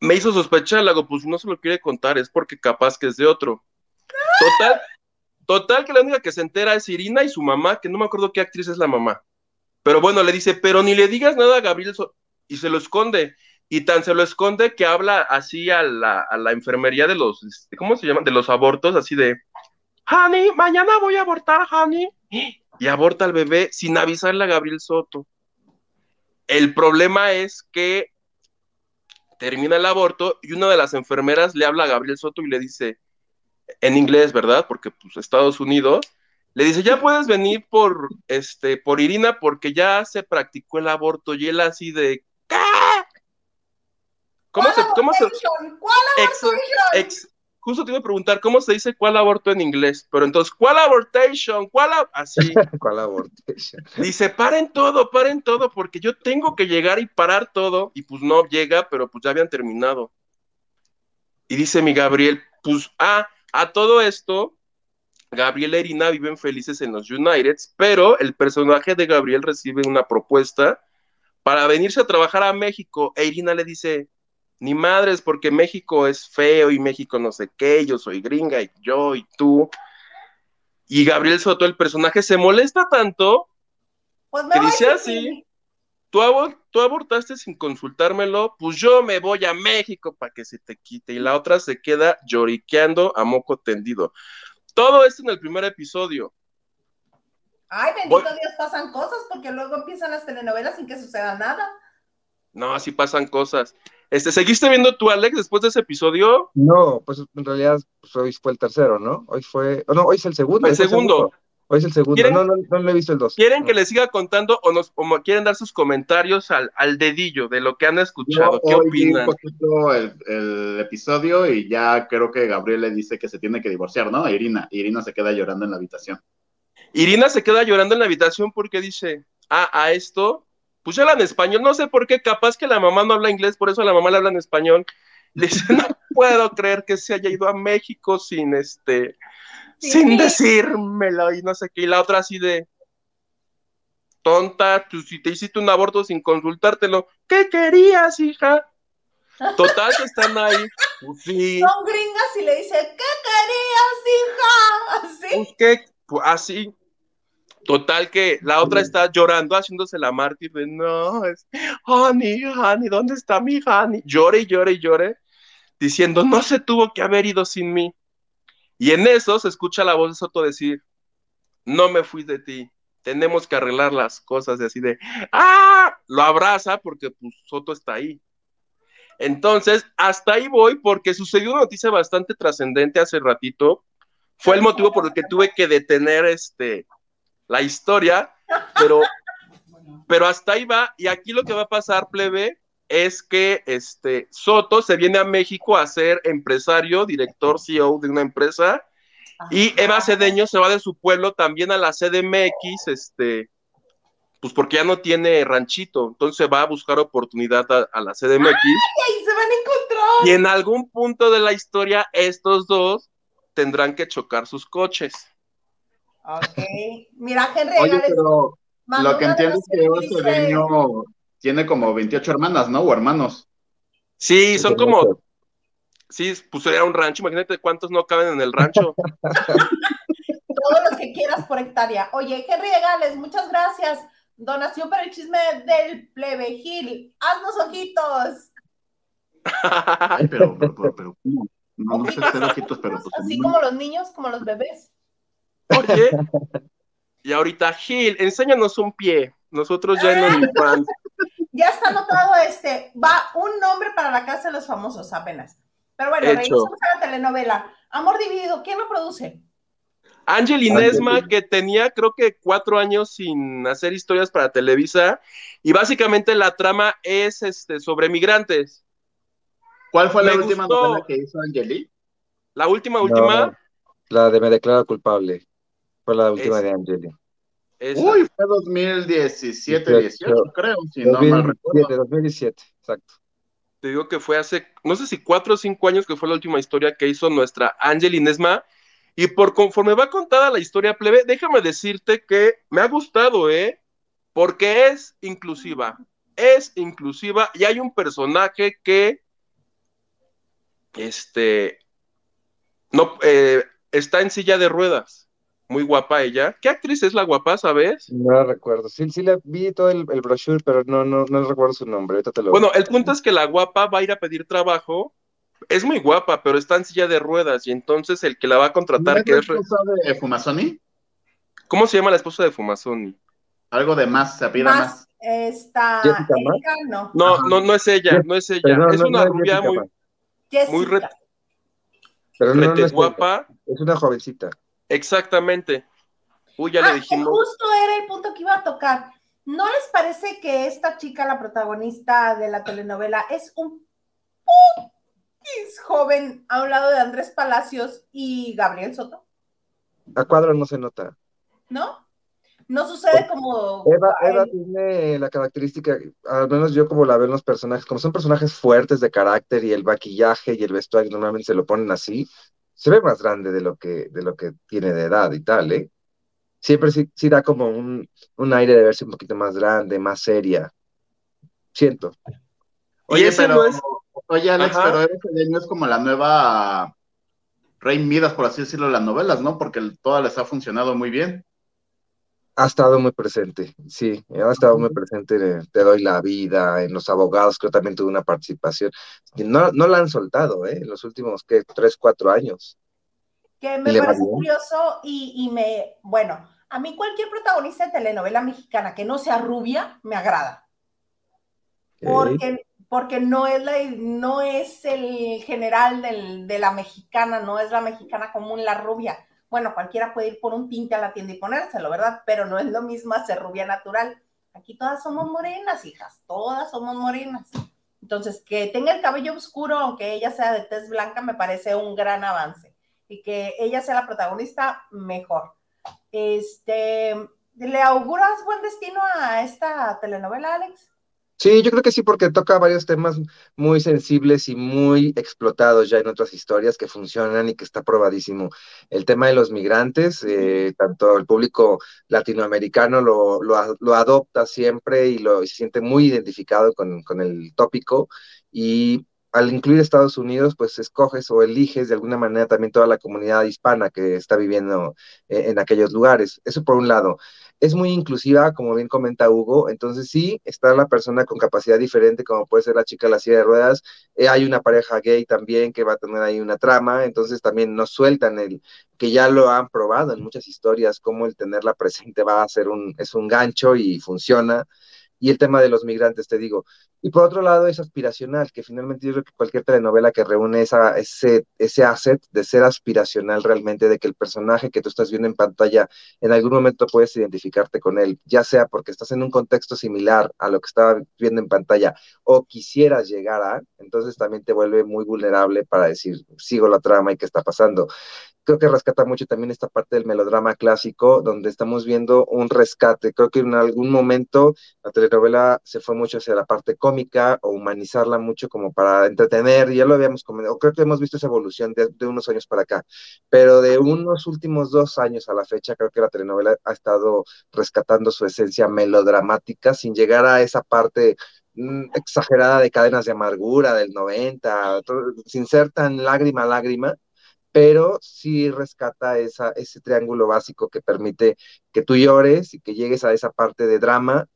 me hizo sospechar, le hago, pues no se lo quiere contar, es porque capaz que es de otro. Total, total que la única que se entera es Irina y su mamá, que no me acuerdo qué actriz es la mamá. Pero bueno, le dice, pero ni le digas nada a Gabriel, So-", y se lo esconde. Y tan se lo esconde que habla así a la, enfermería de los, este, ¿cómo se llaman? De los abortos, así de, Honey, mañana voy a abortar, honey. Y aborta al bebé sin avisarle a Gabriel Soto. El problema es que termina el aborto y una de las enfermeras le habla a Gabriel Soto y le dice, en inglés, ¿verdad? Porque pues Estados Unidos, le dice, ya puedes venir por, este, por Irina porque ya se practicó el aborto y él así de, ¿qué? ¿Cómo ¿Cuál se, cómo se? ¿Cuál ex- justo te iba a preguntar cómo se dice cuál aborto en inglés, pero entonces, ¿cuál abortation? ¿Cuál a-?" así? ¿Cuál abortation? Dice, paren todo, paren todo, porque yo tengo que llegar y parar todo, y pues no llega, pero pues ya habían terminado. Y dice mi Gabriel, pues, ah, a todo esto, Gabriel e Irina viven felices en los Uniteds, pero el personaje de Gabriel recibe una propuesta para venirse a trabajar a México, e Irina le dice, Ni madres, porque México es feo y México no sé qué, yo soy gringa y yo y tú. Y Gabriel Soto, el personaje, se molesta tanto Pues que dice así, tú, abor- tú abortaste sin consultármelo, pues yo me voy a México para que se te quite. Y la otra se queda lloriqueando a moco tendido. Todo esto en el primer episodio. Ay, bendito Voy- Dios, pasan cosas porque luego empiezan las telenovelas sin que suceda nada. No, así pasan cosas. Este, ¿seguiste viendo tú, Alex, después de ese episodio? No, pues en realidad pues, hoy fue el tercero, ¿no? Hoy fue, oh, no, hoy es el segundo. El hoy fue segundo. Hoy es el segundo. ¿Quieren- No, no, no lo he visto el dos. ¿Quieren No. que les siga contando o nos o quieren dar sus comentarios al, al dedillo de lo que han escuchado? Yo ¿Qué hoy vi un opinan? poquito el, el episodio y ya creo que Gabriel le dice que se tiene que divorciar, ¿no? A Irina. Irina se queda llorando en la habitación. Irina se queda llorando en la habitación porque dice, ah, a esto, pues ya hablan español, no sé por qué, capaz que la mamá no habla inglés, por eso la mamá le habla en español. Le dice, no puedo creer que se haya ido a México sin este, Sí. sin decírmelo y no sé qué. Y la otra así de, tonta, tú si te hiciste un aborto sin consultártelo, ¿qué querías, hija? Total que están ahí, pues sí. Son gringas y le dice, ¿qué querías, hija? Así. Pues qué, pues así. Total que la otra está llorando, haciéndose la mártir de no, es honey, honey, ¿dónde está mi honey? Llore y llore y llore, diciendo no se tuvo que haber ido sin mí. Y en eso se escucha la voz de Soto decir, no me fui de ti, tenemos que arreglar las cosas de así de, ah, lo abraza porque pues Soto está ahí. Entonces, hasta ahí voy porque sucedió una noticia bastante trascendente hace ratito. Fue el motivo por el que tuve que detener este, la historia, pero, pero hasta ahí va. Y aquí lo que va a pasar, plebe, es que este, Soto se viene a México a ser empresario, director, CEO de una empresa. Y Eva Cedeño se va de su pueblo también a la CDMX, este, pues porque ya no tiene ranchito, entonces va a buscar oportunidad a, a la CDMX. Y ahí se van a encontrar. Y en algún punto de la historia, estos dos tendrán que chocar sus coches. Ok. Mira, Henry, Oye, pero lo que entiendo es que Eva Cedeño tiene como 28 hermanas, ¿no? O hermanos. Sí, son como, sí, pues sería un rancho, imagínate cuántos no caben en el rancho. Todos los que quieras por hectárea. Oye, Henry de Gales, muchas gracias. Donación para el chisme del plebe Gil. Haznos ojitos. Ay, pero, pero, pero, pero ¿cómo? No, no sé hacer ojitos, pero pues, Así como los niños, como los bebés. Oye, y ahorita, Gil, enséñanos un pie. Nosotros ya en OnlyFans. Ya está anotado este. Va un nombre para la casa de los famosos apenas. Pero bueno, Hecho. regresamos a la telenovela. Amor Dividido, ¿quién lo produce? Ángel Inesma, que tenía creo que cuatro años sin hacer historias para Televisa, y básicamente la trama es este, sobre migrantes. ¿Cuál fue la última gustó. novela que hizo Angeli? La última, No, última, La de Me declaro culpable. Fue la última Es- de Angeli. Esa. Uy, fue 2017, 18, creo, si no mal 2017, recuerdo. 2017, exacto. te digo que fue hace, no sé si cuatro o cinco años que fue la última historia que hizo nuestra Ángel Inesma. Y por conforme va contada la historia plebe, déjame decirte que me ha gustado, ¿eh? Porque es inclusiva. Es inclusiva y hay un personaje que, este, no, eh, está en silla de ruedas. Muy guapa ella. ¿Qué actriz es la guapa, sabes? No la recuerdo. Sí, sí la vi todo el, el brochure, pero no, no, no recuerdo su nombre. Ahorita te lo Bueno, el punto es que la guapa va a ir a pedir trabajo. Es muy guapa, pero está en silla de ruedas y entonces el que la va a ¿No contratar, es que la es... re- esposa de Fumazoni? ¿Cómo se llama la esposa de Fumazoni? Algo de más, se apida Más más. esta. Erika, no. No, no, no es ella, no es ella. No, es no, una no rubia muy, Más. Jessica. muy re- Pero no, no rete es, guapa. es una jovencita. Exactamente. Uy, ya Ah, le dijimos. Justo era el punto que iba a tocar. ¿No les parece que esta chica, la protagonista de la telenovela, es un joven a un lado de Andrés Palacios y Gabriel Soto? A cuadro no se nota. ¿No? No sucede como. Eva, Eva tiene la característica, al menos yo como la veo en los personajes, como son personajes fuertes de carácter y el maquillaje y el vestuario normalmente se lo ponen así, se ve más grande de lo que, de lo que tiene de edad y tal, ¿eh? Siempre sí, sí da como un, un aire de verse un poquito más grande, más seria. Siento. Oye, ese pero no es- Oye, Alex, pero ese es como la nueva Rey Midas, por así decirlo, las novelas, ¿no? Porque todas les ha funcionado muy bien. Ha estado muy presente, sí, ha estado muy presente Te doy la vida, en Los Abogados, creo también tuvo una participación. No, no la han soltado, ¿eh? En los últimos, ¿qué? Tres, cuatro años. Que me parece curioso y, y me, bueno, a mí cualquier protagonista de telenovela mexicana que no sea rubia, me agrada. Porque, porque no, es la, no es el general de la mexicana, no es la mexicana común, la rubia. Bueno, cualquiera puede ir por un tinte a la tienda y ponérselo, ¿verdad? Pero no es lo mismo ser rubia natural. Aquí todas somos morenas, hijas, todas somos morenas. Entonces, que tenga el cabello oscuro, aunque ella sea de tez blanca, me parece un gran avance. Y que ella sea la protagonista, mejor. Este, ¿Le auguras buen destino a esta telenovela, Alex? Sí, yo creo que sí, porque toca varios temas muy sensibles y muy explotados ya en otras historias que funcionan y que está probadísimo. El tema de los migrantes, eh, tanto el público latinoamericano lo, lo, adopta siempre y, lo, se siente muy identificado con, con el tópico. Y al incluir Estados Unidos, pues escoges o eliges de alguna manera también toda la comunidad hispana que está viviendo eh, en aquellos lugares. Eso por un lado es muy inclusiva, como bien comenta Hugo, entonces sí, está la persona con capacidad diferente, como puede ser la chica de la silla de ruedas, eh, hay una pareja gay también que va a tener ahí una trama, entonces también nos sueltan el que ya lo han probado en muchas historias, como el tenerla presente va a ser un, es un gancho y funciona, y el tema de los migrantes, te digo. Y por otro lado, es aspiracional, que finalmente yo creo que cualquier telenovela que reúne esa, ese, ese asset de ser aspiracional realmente, de que el personaje que tú estás viendo en pantalla, en algún momento puedes identificarte con él, ya sea porque estás en un contexto similar a lo que estaba viendo en pantalla o quisieras llegar a, entonces también te vuelve muy vulnerable para decir, sigo la trama y qué está pasando creo que rescata mucho también esta parte del melodrama clásico, donde estamos viendo un rescate. Creo que en algún momento la telenovela se fue mucho hacia la parte cómica o humanizarla mucho como para entretener, ya lo habíamos comentado, creo que hemos visto esa evolución de, de, unos años para acá, pero de unos últimos dos años a la fecha, creo que la telenovela ha estado rescatando su esencia melodramática sin llegar a esa parte mm, exagerada de cadenas de amargura del 90, sin ser tan lágrima lágrima, pero sí rescata esa, ese triángulo básico que permite que tú llores y que llegues a esa parte de drama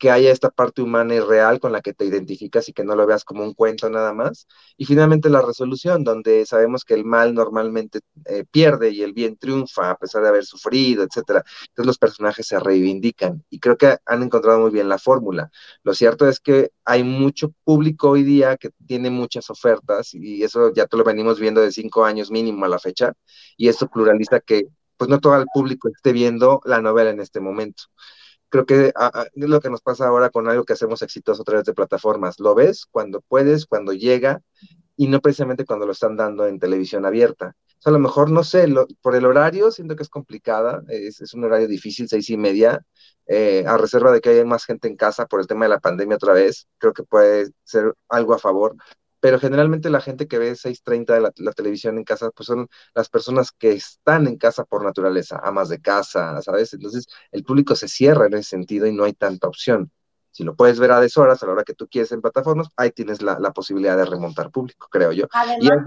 que haya esta parte humana y real con la que te identificas y que no lo veas como un cuento nada más. Y finalmente la resolución, donde sabemos que el mal normalmente eh, pierde y el bien triunfa a pesar de haber sufrido, etcétera. Entonces los personajes se reivindican y creo que han encontrado muy bien la fórmula. Lo cierto es que hay mucho público hoy día que tiene muchas ofertas y eso ya te lo venimos viendo de cinco años mínimo a la fecha y esto pluraliza que pues no todo el público esté viendo la novela en este momento creo que ah, ah, es lo que nos pasa ahora con algo que hacemos exitoso a través de plataformas. Lo ves cuando puedes, cuando llega, y no precisamente cuando lo están dando en televisión abierta. O sea, a lo mejor, no sé, por el horario siento que es complicada, es, es un horario difícil, seis y media, eh, a reserva de que haya más gente en casa por el tema de la pandemia otra vez, creo que puede ser algo a favor, pero generalmente la gente que ve 6.30 de la, televisión en casa, pues son las personas que están en casa por naturaleza, amas de casa, ¿sabes? Entonces el público se cierra en ese sentido y no hay tanta opción. Si lo puedes ver a deshoras, a la hora que tú quieres en plataformas, ahí tienes la, posibilidad de remontar público, creo yo. Además,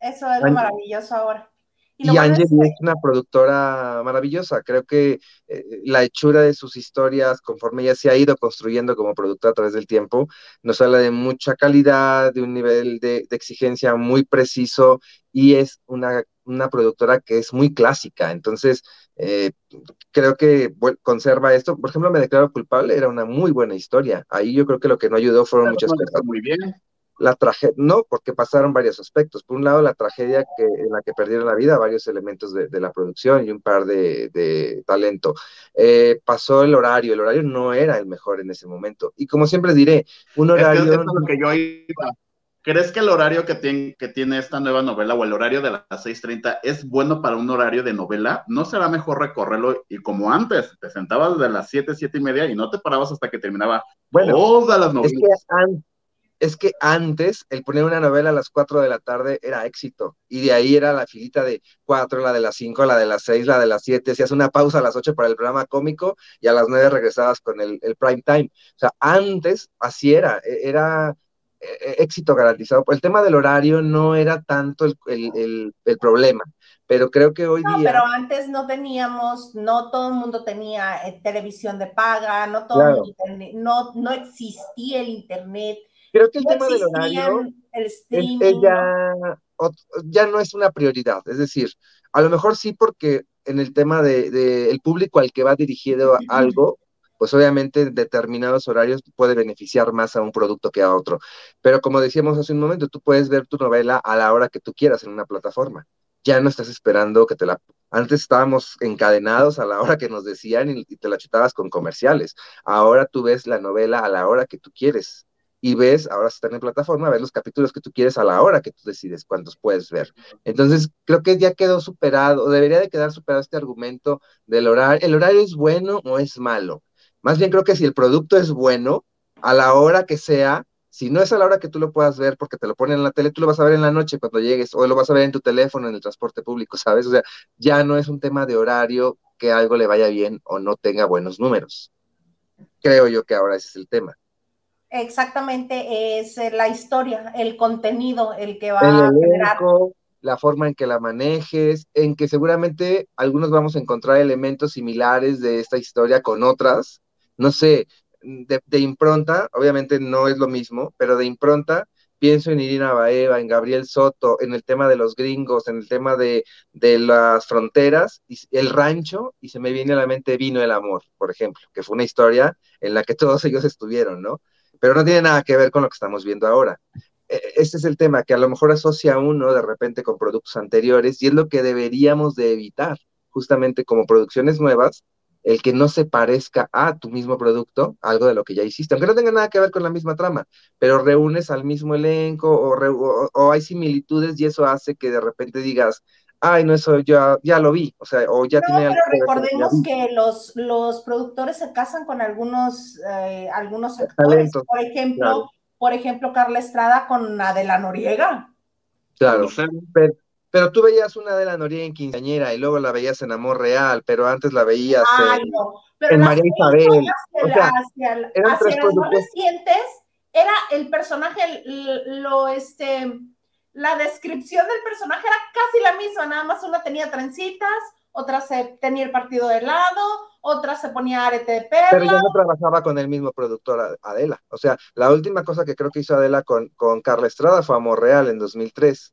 eso es lo maravilloso ahora. Y, y es una productora maravillosa. Creo que eh, la hechura de sus historias, conforme ella se ha ido construyendo como productora a través del tiempo, nos habla de mucha calidad, de un nivel de, exigencia muy preciso y es una, una, productora que es muy clásica. Entonces, eh, creo que conserva esto. Por ejemplo, Me Declaro Culpable era una muy buena historia. Ahí yo creo que lo que no ayudó fueron muchas cosas. Muy bien la tragedia, no, porque pasaron varios aspectos. Por un lado, la tragedia que, en la que perdieron la vida varios elementos de, la producción y un par de, talento. Eh, pasó el horario, el horario no era el mejor en ese momento. Y como siempre diré, un horario... que yo ¿Crees que el horario que tiene, que tiene esta nueva novela o el horario de las 6.30 es bueno para un horario de novela? ¿No será mejor recorrerlo y como antes, te sentabas de las 7, 7 y media y no te parabas hasta que terminaba bueno, todas las novelas? es que antes el poner una novela a las 4 de la tarde era éxito. Y de ahí era la filita de 4, la de las 5, la de las 6, la de las 7. Hacías una pausa a las 8 para el programa cómico y a las 9 regresabas con el, prime time. O sea, antes así era. E, era eh, éxito garantizado. El tema del horario no era tanto el, el, el, problema, pero creo que hoy no, día... Pero antes no teníamos, no todo el mundo tenía eh, televisión de paga, no todo el mundo no, no existía el internet. Creo que el tema del horario el streaming, ya, ya no es una prioridad, es decir, a lo mejor sí porque en el tema del de, el público al que va dirigido algo, pues obviamente en determinados horarios puede beneficiar más a un producto que a otro. Pero como decíamos hace un momento, tú puedes ver tu novela a la hora que tú quieras en una plataforma. Ya no estás esperando que te la... Antes estábamos encadenados a la hora que nos decían y, te la chutabas con comerciales. Ahora tú ves la novela a la hora que tú quieres y ves, ahora están en plataforma, ves los capítulos que tú quieres a la hora que tú decides cuántos puedes ver. Entonces, creo que ya quedó superado, o debería de quedar superado este argumento del horario. ¿El horario es bueno o es malo? Más bien creo que si el producto es bueno, a la hora que sea, si no es a la hora que tú lo puedas ver porque te lo ponen en la tele, tú lo vas a ver en la noche cuando llegues, o lo vas a ver en tu teléfono, en el transporte público, ¿sabes? O sea, ya no es un tema de horario que algo le vaya bien o no tenga buenos números. Creo yo que ahora ese es el tema. Exactamente, es eh, la historia, el contenido, el que va a generar la forma en que la manejes, en que seguramente algunos vamos a encontrar elementos similares de esta historia con otras, no sé, de, impronta, obviamente no es lo mismo, pero de impronta, pienso en Irina Baeva, en Gabriel Soto, en el tema de los gringos, en el tema de, de, las fronteras, el rancho, y se me viene a la mente Vino el Amor, por ejemplo, que fue una historia en la que todos ellos estuvieron, ¿no? Pero no tiene nada que ver con lo que estamos viendo ahora. E, este es el tema, que a lo mejor asocia uno de repente con productos anteriores, y es lo que deberíamos de evitar, justamente como producciones nuevas, el que no se parezca a tu mismo producto, algo de lo que ya hiciste, aunque no tenga nada que ver con la misma trama, pero reúnes al mismo elenco o, hay similitudes y eso hace que de repente digas, ay, no, eso ya, ya lo vi, o sea, o ya tiene algo. Pero recordemos que, los, los productores se casan con algunos, eh, algunos actores, por ejemplo, por ejemplo, Carla Estrada con Adela Noriega. Claro, pero, pero tú veías una de la Noriega en quinceañera y luego la veías en Amor Real, pero antes la veías en, María Isabel. o sea, hacia, eran tres las más recientes era el personaje, lo este, la descripción del personaje era casi la misma, nada más una tenía trencitas, otra se tenía el partido de lado, otra se ponía arete de perla. Pero ya no trabajaba con el mismo productor Adela. O sea, la última cosa que creo que hizo Adela con, con Carla Estrada fue Amor Real en 2003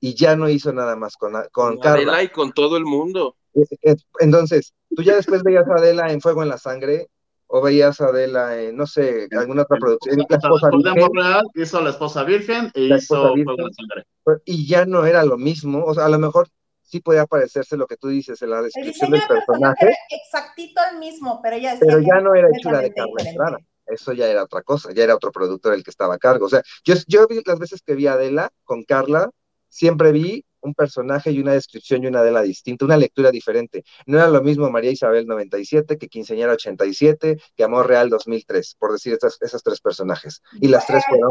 y ya no hizo nada más con, con Carla. y con todo el mundo. Eh, eh, entonces, tú ya después veías a Adela en Fuego en la Sangre o veías a Adela en, no sé, alguna otra producción. La esposa virgen, Real, hizo La Esposa Virgen e hizo Fuego Sangre. Y ya no era lo mismo, o sea, a lo mejor sí podía parecerse lo que tú dices en la descripción del personaje. exactito el mismo, pero ya Pero ya no era hechura de Carla Estrada. Eso ya era otra cosa, ya era otro productor el que estaba a cargo. O sea, yo, yo vi las veces que vi a Adela con Carla, siempre vi un personaje y una descripción y una Adela distinta, una lectura diferente. No era lo mismo María Isabel 97 que Quinceañera 87 que Amor Real 2003, por decir estas, esos tres personajes. Y las tres fueron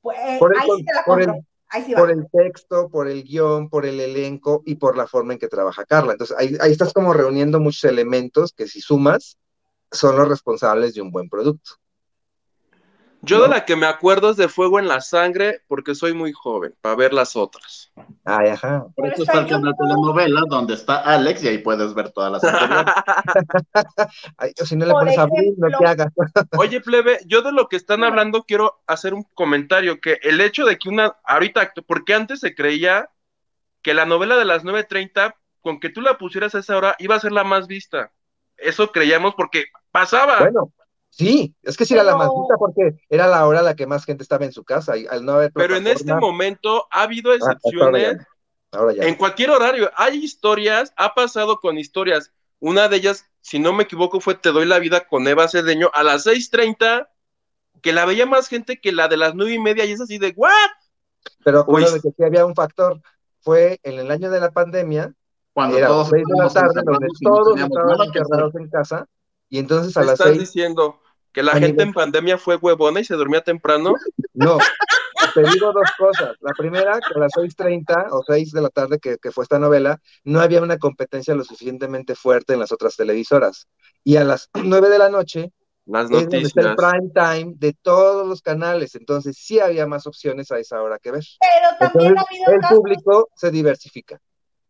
por, el, texto, por el guion, por el elenco y por la forma en que trabaja Carla. Entonces ahí, ahí estás como reuniendo muchos elementos que si sumas son los responsables de un buen producto. Yo de la que me acuerdo es de Fuego en la Sangre, porque soy muy joven, para ver las otras. Ay, ajá. Por eso está el canal de telenovela, donde está Alex, y ahí puedes ver todas las anteriores. o si no le pones a abrir, no te hagas. Oye, plebe, yo de lo que están hablando quiero hacer un comentario, que el hecho de que una, ahorita, porque antes se creía que la novela de las 9.30, con que tú la pusieras a esa hora, iba a ser la más vista. Eso creíamos porque pasaba. Bueno, Sí, es que sí era la más vista porque era la hora la que más gente estaba en su casa y al no haber Pero en este momento ha habido ah, excepciones. ahora ya, En cualquier horario hay historias, ha pasado con historias. Una de ellas, si no me equivoco, fue Te doy la vida con Eva Cedeño a las 6:30, que la veía más gente que la de las nueve y media y es así de ¿what? Pero acuérdate que sí había un factor, fue en el año de la pandemia, cuando era todos seis de la tarde, donde todos estaban encerrados en casa, y entonces a las estás seis, diciendo? ¿Que la gente en pandemia fue huevona y se dormía temprano? No, te digo dos cosas. La primera, que a las 6.30 o 6 de la tarde que, fue esta novela, no había una competencia lo suficientemente fuerte en las otras televisoras. Y a las 9 de la noche Las es donde está el noticias. prime time de todos los canales. Entonces sí había más opciones a esa hora que ver. Pero también Entonces ha habido el casos, público se diversifica.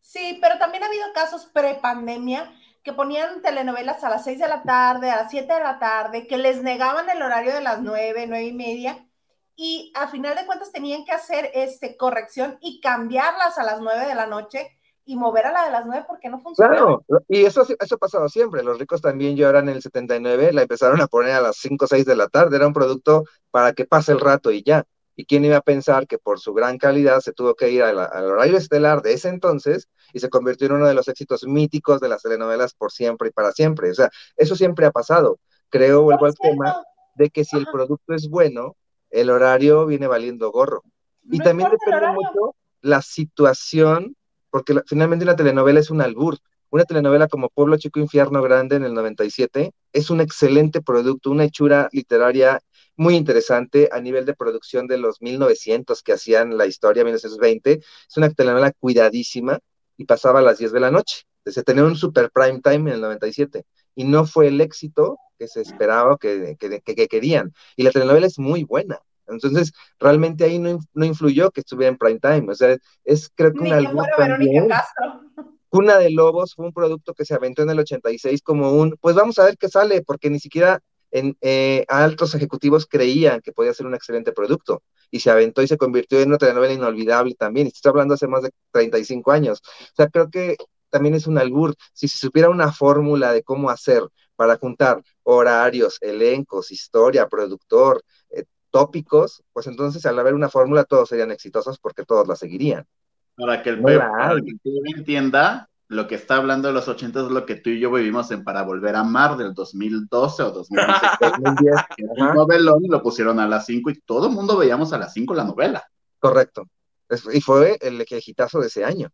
sí, pero también ha habido casos pre-pandemia que ponían telenovelas a las 6 de la tarde, a las 7 de la tarde, que les negaban el horario de las 9, 9 y media, y a final de cuentas tenían que hacer este, corrección y cambiarlas a las 9 de la noche y mover a la de las 9 porque no funcionaba. Y eso, eso ha pasado siempre. Los ricos también lloran en el 79, la empezaron a poner a las 5 o 6 de la tarde. Era un producto para que pase el rato y ya. ¿Y quién iba a pensar que por su gran calidad se tuvo que ir al horario estelar de ese entonces y se convirtió en uno de los éxitos míticos de las telenovelas por siempre y para siempre? O sea, eso siempre ha pasado. Creo, vuelvo al tema, de que si el producto es bueno, el horario viene valiendo gorro. Y también depende mucho la situación, porque la- finalmente una telenovela es un albur. Una telenovela como Pueblo Chico Infierno Grande en el 97 es un excelente producto, una hechura literaria muy interesante a nivel de producción de los 1900 que hacían la historia, 1920. Es una telenovela cuidadísima y pasaba a las 10 de la noche. Se tenía un super prime time en el 97 y no fue el éxito que se esperaba o que, que, que- que querían. Y la telenovela es muy buena. Entonces, realmente ahí no, no influyó que estuviera en prime time. O sea, es creo que Ni un que albur fuera Verónica también. Castro. Cuna de Lobos fue un producto que se aventó en el 86 como un, pues vamos a ver qué sale, porque ni siquiera en, eh, altos ejecutivos creían que podía ser un excelente producto. Y se aventó y se convirtió en una telenovela inolvidable también. Y estoy hablando hace más de 35 años. O sea, creo que también es un albur. Si se supiera una fórmula de cómo hacer para juntar horarios, elencos, historia, productor, eh, tópicos, pues entonces al haber una fórmula todos serían exitosos porque todos la seguirían. Para que el No para que el entienda, lo que está hablando de los 80 es lo que tú y yo vivimos en Para Volver a Amar del 2012 o 2011. 2010, que ajá. un novelón y lo pusieron a las 5 y todo el mundo veíamos a las 5 la novela. Correcto. Y fue el ejitazo de ese año.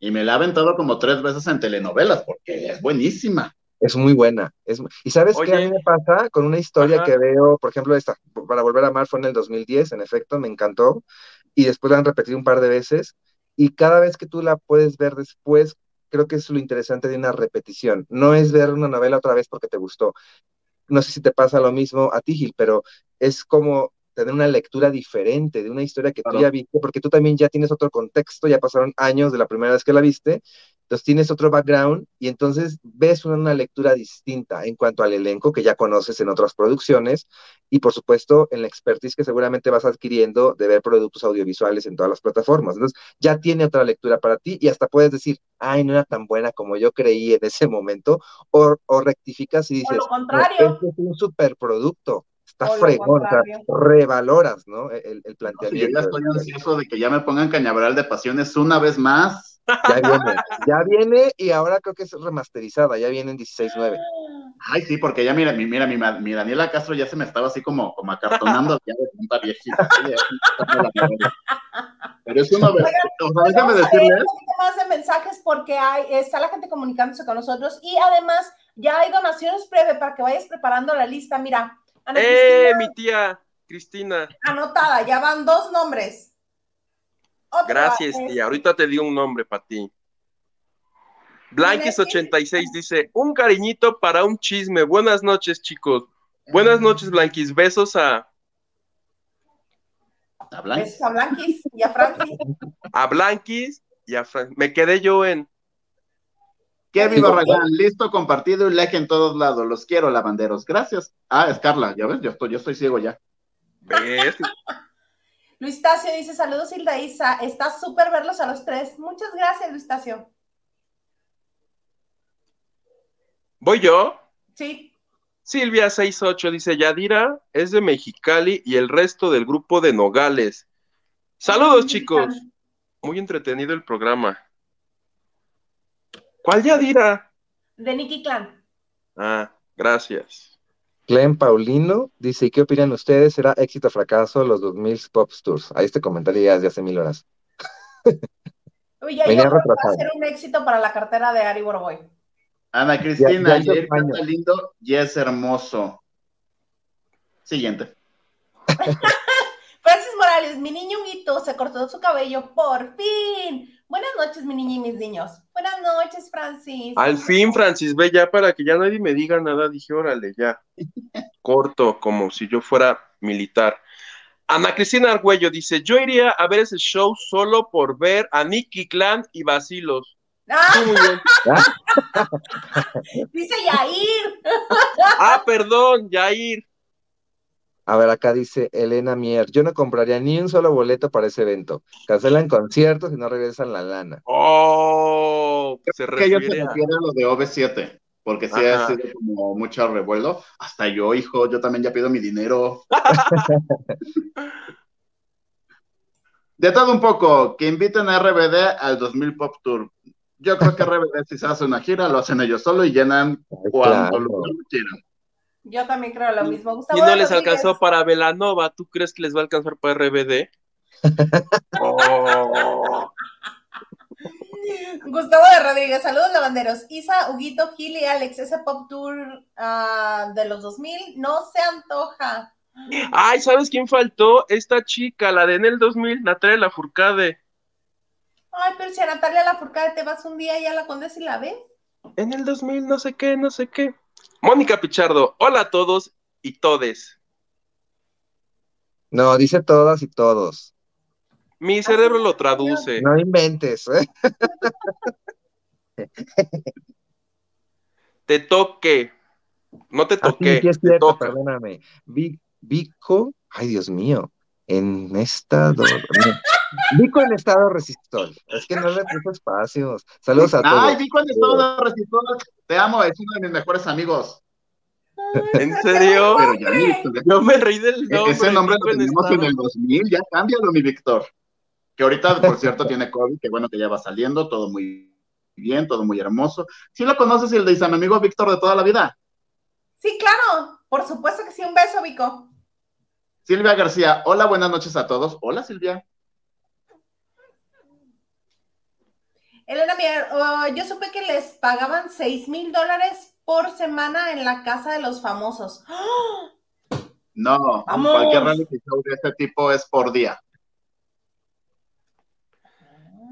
Y me la ha aventado como tres veces en telenovelas porque es buenísima. Es muy buena. Es, y sabes qué a Oye. mí me pasa con una historia Ajá. que veo, por ejemplo, esta, para volver a amar fue en el 2010, en efecto, me encantó. Y después la han repetido un par de veces. Y cada vez que tú la puedes ver después, creo que es lo interesante de una repetición. No es ver una novela otra vez porque te gustó. No sé si te pasa lo mismo a ti, Gil, pero es como tener una lectura diferente de una historia que tú Claro. ya viste, porque tú también ya tienes otro contexto, ya pasaron años de la primera vez que la viste, entonces tienes otro background y entonces ves una, una lectura distinta en cuanto al elenco que ya conoces en otras producciones y por supuesto en la expertise que seguramente vas adquiriendo de ver productos audiovisuales en todas las plataformas. Entonces ya tiene otra lectura para ti y hasta puedes decir, ay, no era tan buena como yo creí en ese momento, o, o rectificas y dices, lo "No, contrario. este es un superproducto, está fregón, o sea, contrario. revaloras, ¿no? El, el Si yo planteamiento. ya estoy ansioso de que ya me pongan Cañaveral de Pasiones una vez más. Ya viene, ya viene y ahora creo que es remasterizada, ya viene en 16.9. Ay, sí, porque ya mira, mi, mira, mi, Daniela Castro ya se me estaba así como, como acartonando ya de tanta viejita. Pero es una vez, déjame decirles, un poquito más de mensajes porque hay, está la gente comunicándose con nosotros y además ya hay donaciones breve para que vayas preparando la lista. Mira, Ana ¡Eh, Cristina, mi tía Cristina! anotada, ya van dos nombres. Otra, Gracias, tía. Ahorita te digo un nombre para ti. Blanquis86 dice, un cariñito para un chisme. Buenas noches, chicos. Buenas noches, Blanquis. Besos a, hablan. besos a Blanquis y a Francis. a Blanquis y a Fran. Me quedé yo en... Kevin Barragán, listo, compartido y like en todos lados. Los quiero, lavanderos. Gracias. Ah, es Carla, ya ves, yo estoy, yo estoy ciego ya. ¿Ves? Luis Tacio dice, saludos Hilda Isa, está súper verlos a los tres. Muchas gracias, Luis Tacio. ¿Voy yo? Sí, Silvia68 dice, Yadira es de Mexicali y el resto del grupo de Nogales. Saludos, chicos. Muy entretenido el programa. ¿Cuál Yadira? de Nicky Clan. Ah, gracias. Glenn Paulino dice, ¿y qué opinan ustedes? ¿Será éxito o fracaso los 2000 Pop Tours? Ahí este comentario ya es de hace mil horas. Oye, yo Venía creo que va a ser un éxito para la cartera de Ari Boroboy. Ana Cristina, Ya- ya ayer canta lindo y es hermoso. Siguiente. Morales, mi niño Huguito se cortó su cabello por fin. Buenas noches, mi niña y mis niños. Buenas noches, Francis. Al fin, Francis, ve ya para que ya nadie me diga nada. Dije, órale, ya. Corto, como si yo fuera militar. Ana Cristina Argüello dice: Yo iría a ver ese show solo por ver a Nicky Clan y Basilos. Ah, Tú, muy bien. dice Yair. Ah, perdón, Jair. A ver, acá dice Elena Mier, yo no compraría ni un solo boleto para ese evento. Cancelan conciertos y no regresan la lana. Oh, se Que yo se refiere a- refiere a lo de OV7, porque sí Ajá. ha sido como mucho revuelo. Hasta yo, hijo, yo también ya pido mi dinero. De todo un poco, que inviten a RBD al 2000 Pop Tour. Yo creo que RBD si se hace una gira, lo hacen ellos solo y llenan Ay, cuando claro. lo quieran. Yo también creo lo mismo. Y Gustavo no de les alcanzó para Velanova. ¿Tú crees que les va a alcanzar para RBD? Oh. Gustavo de Rodríguez, saludos lavanderos. Isa, Huguito, Gil y Alex, ese pop tour ah, de los 2000 no se antoja. Ay, ¿sabes quién faltó? Esta chica, la de en el 2000, Natalia Lafourcade. Ay, pero si a Natalia Lafourcade te vas un día y a la Condesa y la ves. En el 2000, no sé qué, no sé qué. Mónica Pichardo, hola a todos y todes. No, dice todas y todos. Mi cerebro lo traduce. No inventes. ¿eh? Te toque. No te toqué. sí es te cierto, toca. perdóname. Vi- Vico, ay Dios mío, en estado. Vico en estado resistor. Es que no le puso espacios. Saludos a todos. Ay, vi cuando estaba de resistor. Te amo, es uno de mis mejores amigos. ¿En serio? Pero ya listo, Yo me reí del nombre. E-, Ese nombre Vico lo en tenemos en estado. el 2000, ya cámbialo, mi Víctor. Que ahorita, por cierto, tiene COVID, que bueno que ya va saliendo, todo muy bien, todo muy hermoso. ¿Sí lo conoces y el de mi amigo Víctor de toda la vida? Sí, claro, por supuesto que sí. Un beso, Vico. Silvia García, hola, buenas noches a todos. Hola, Silvia. Elena Mier, oh, yo supe que les pagaban 6 mil dólares por semana en la casa de los famosos. No, Vamos. cualquier reality show de este tipo es por día.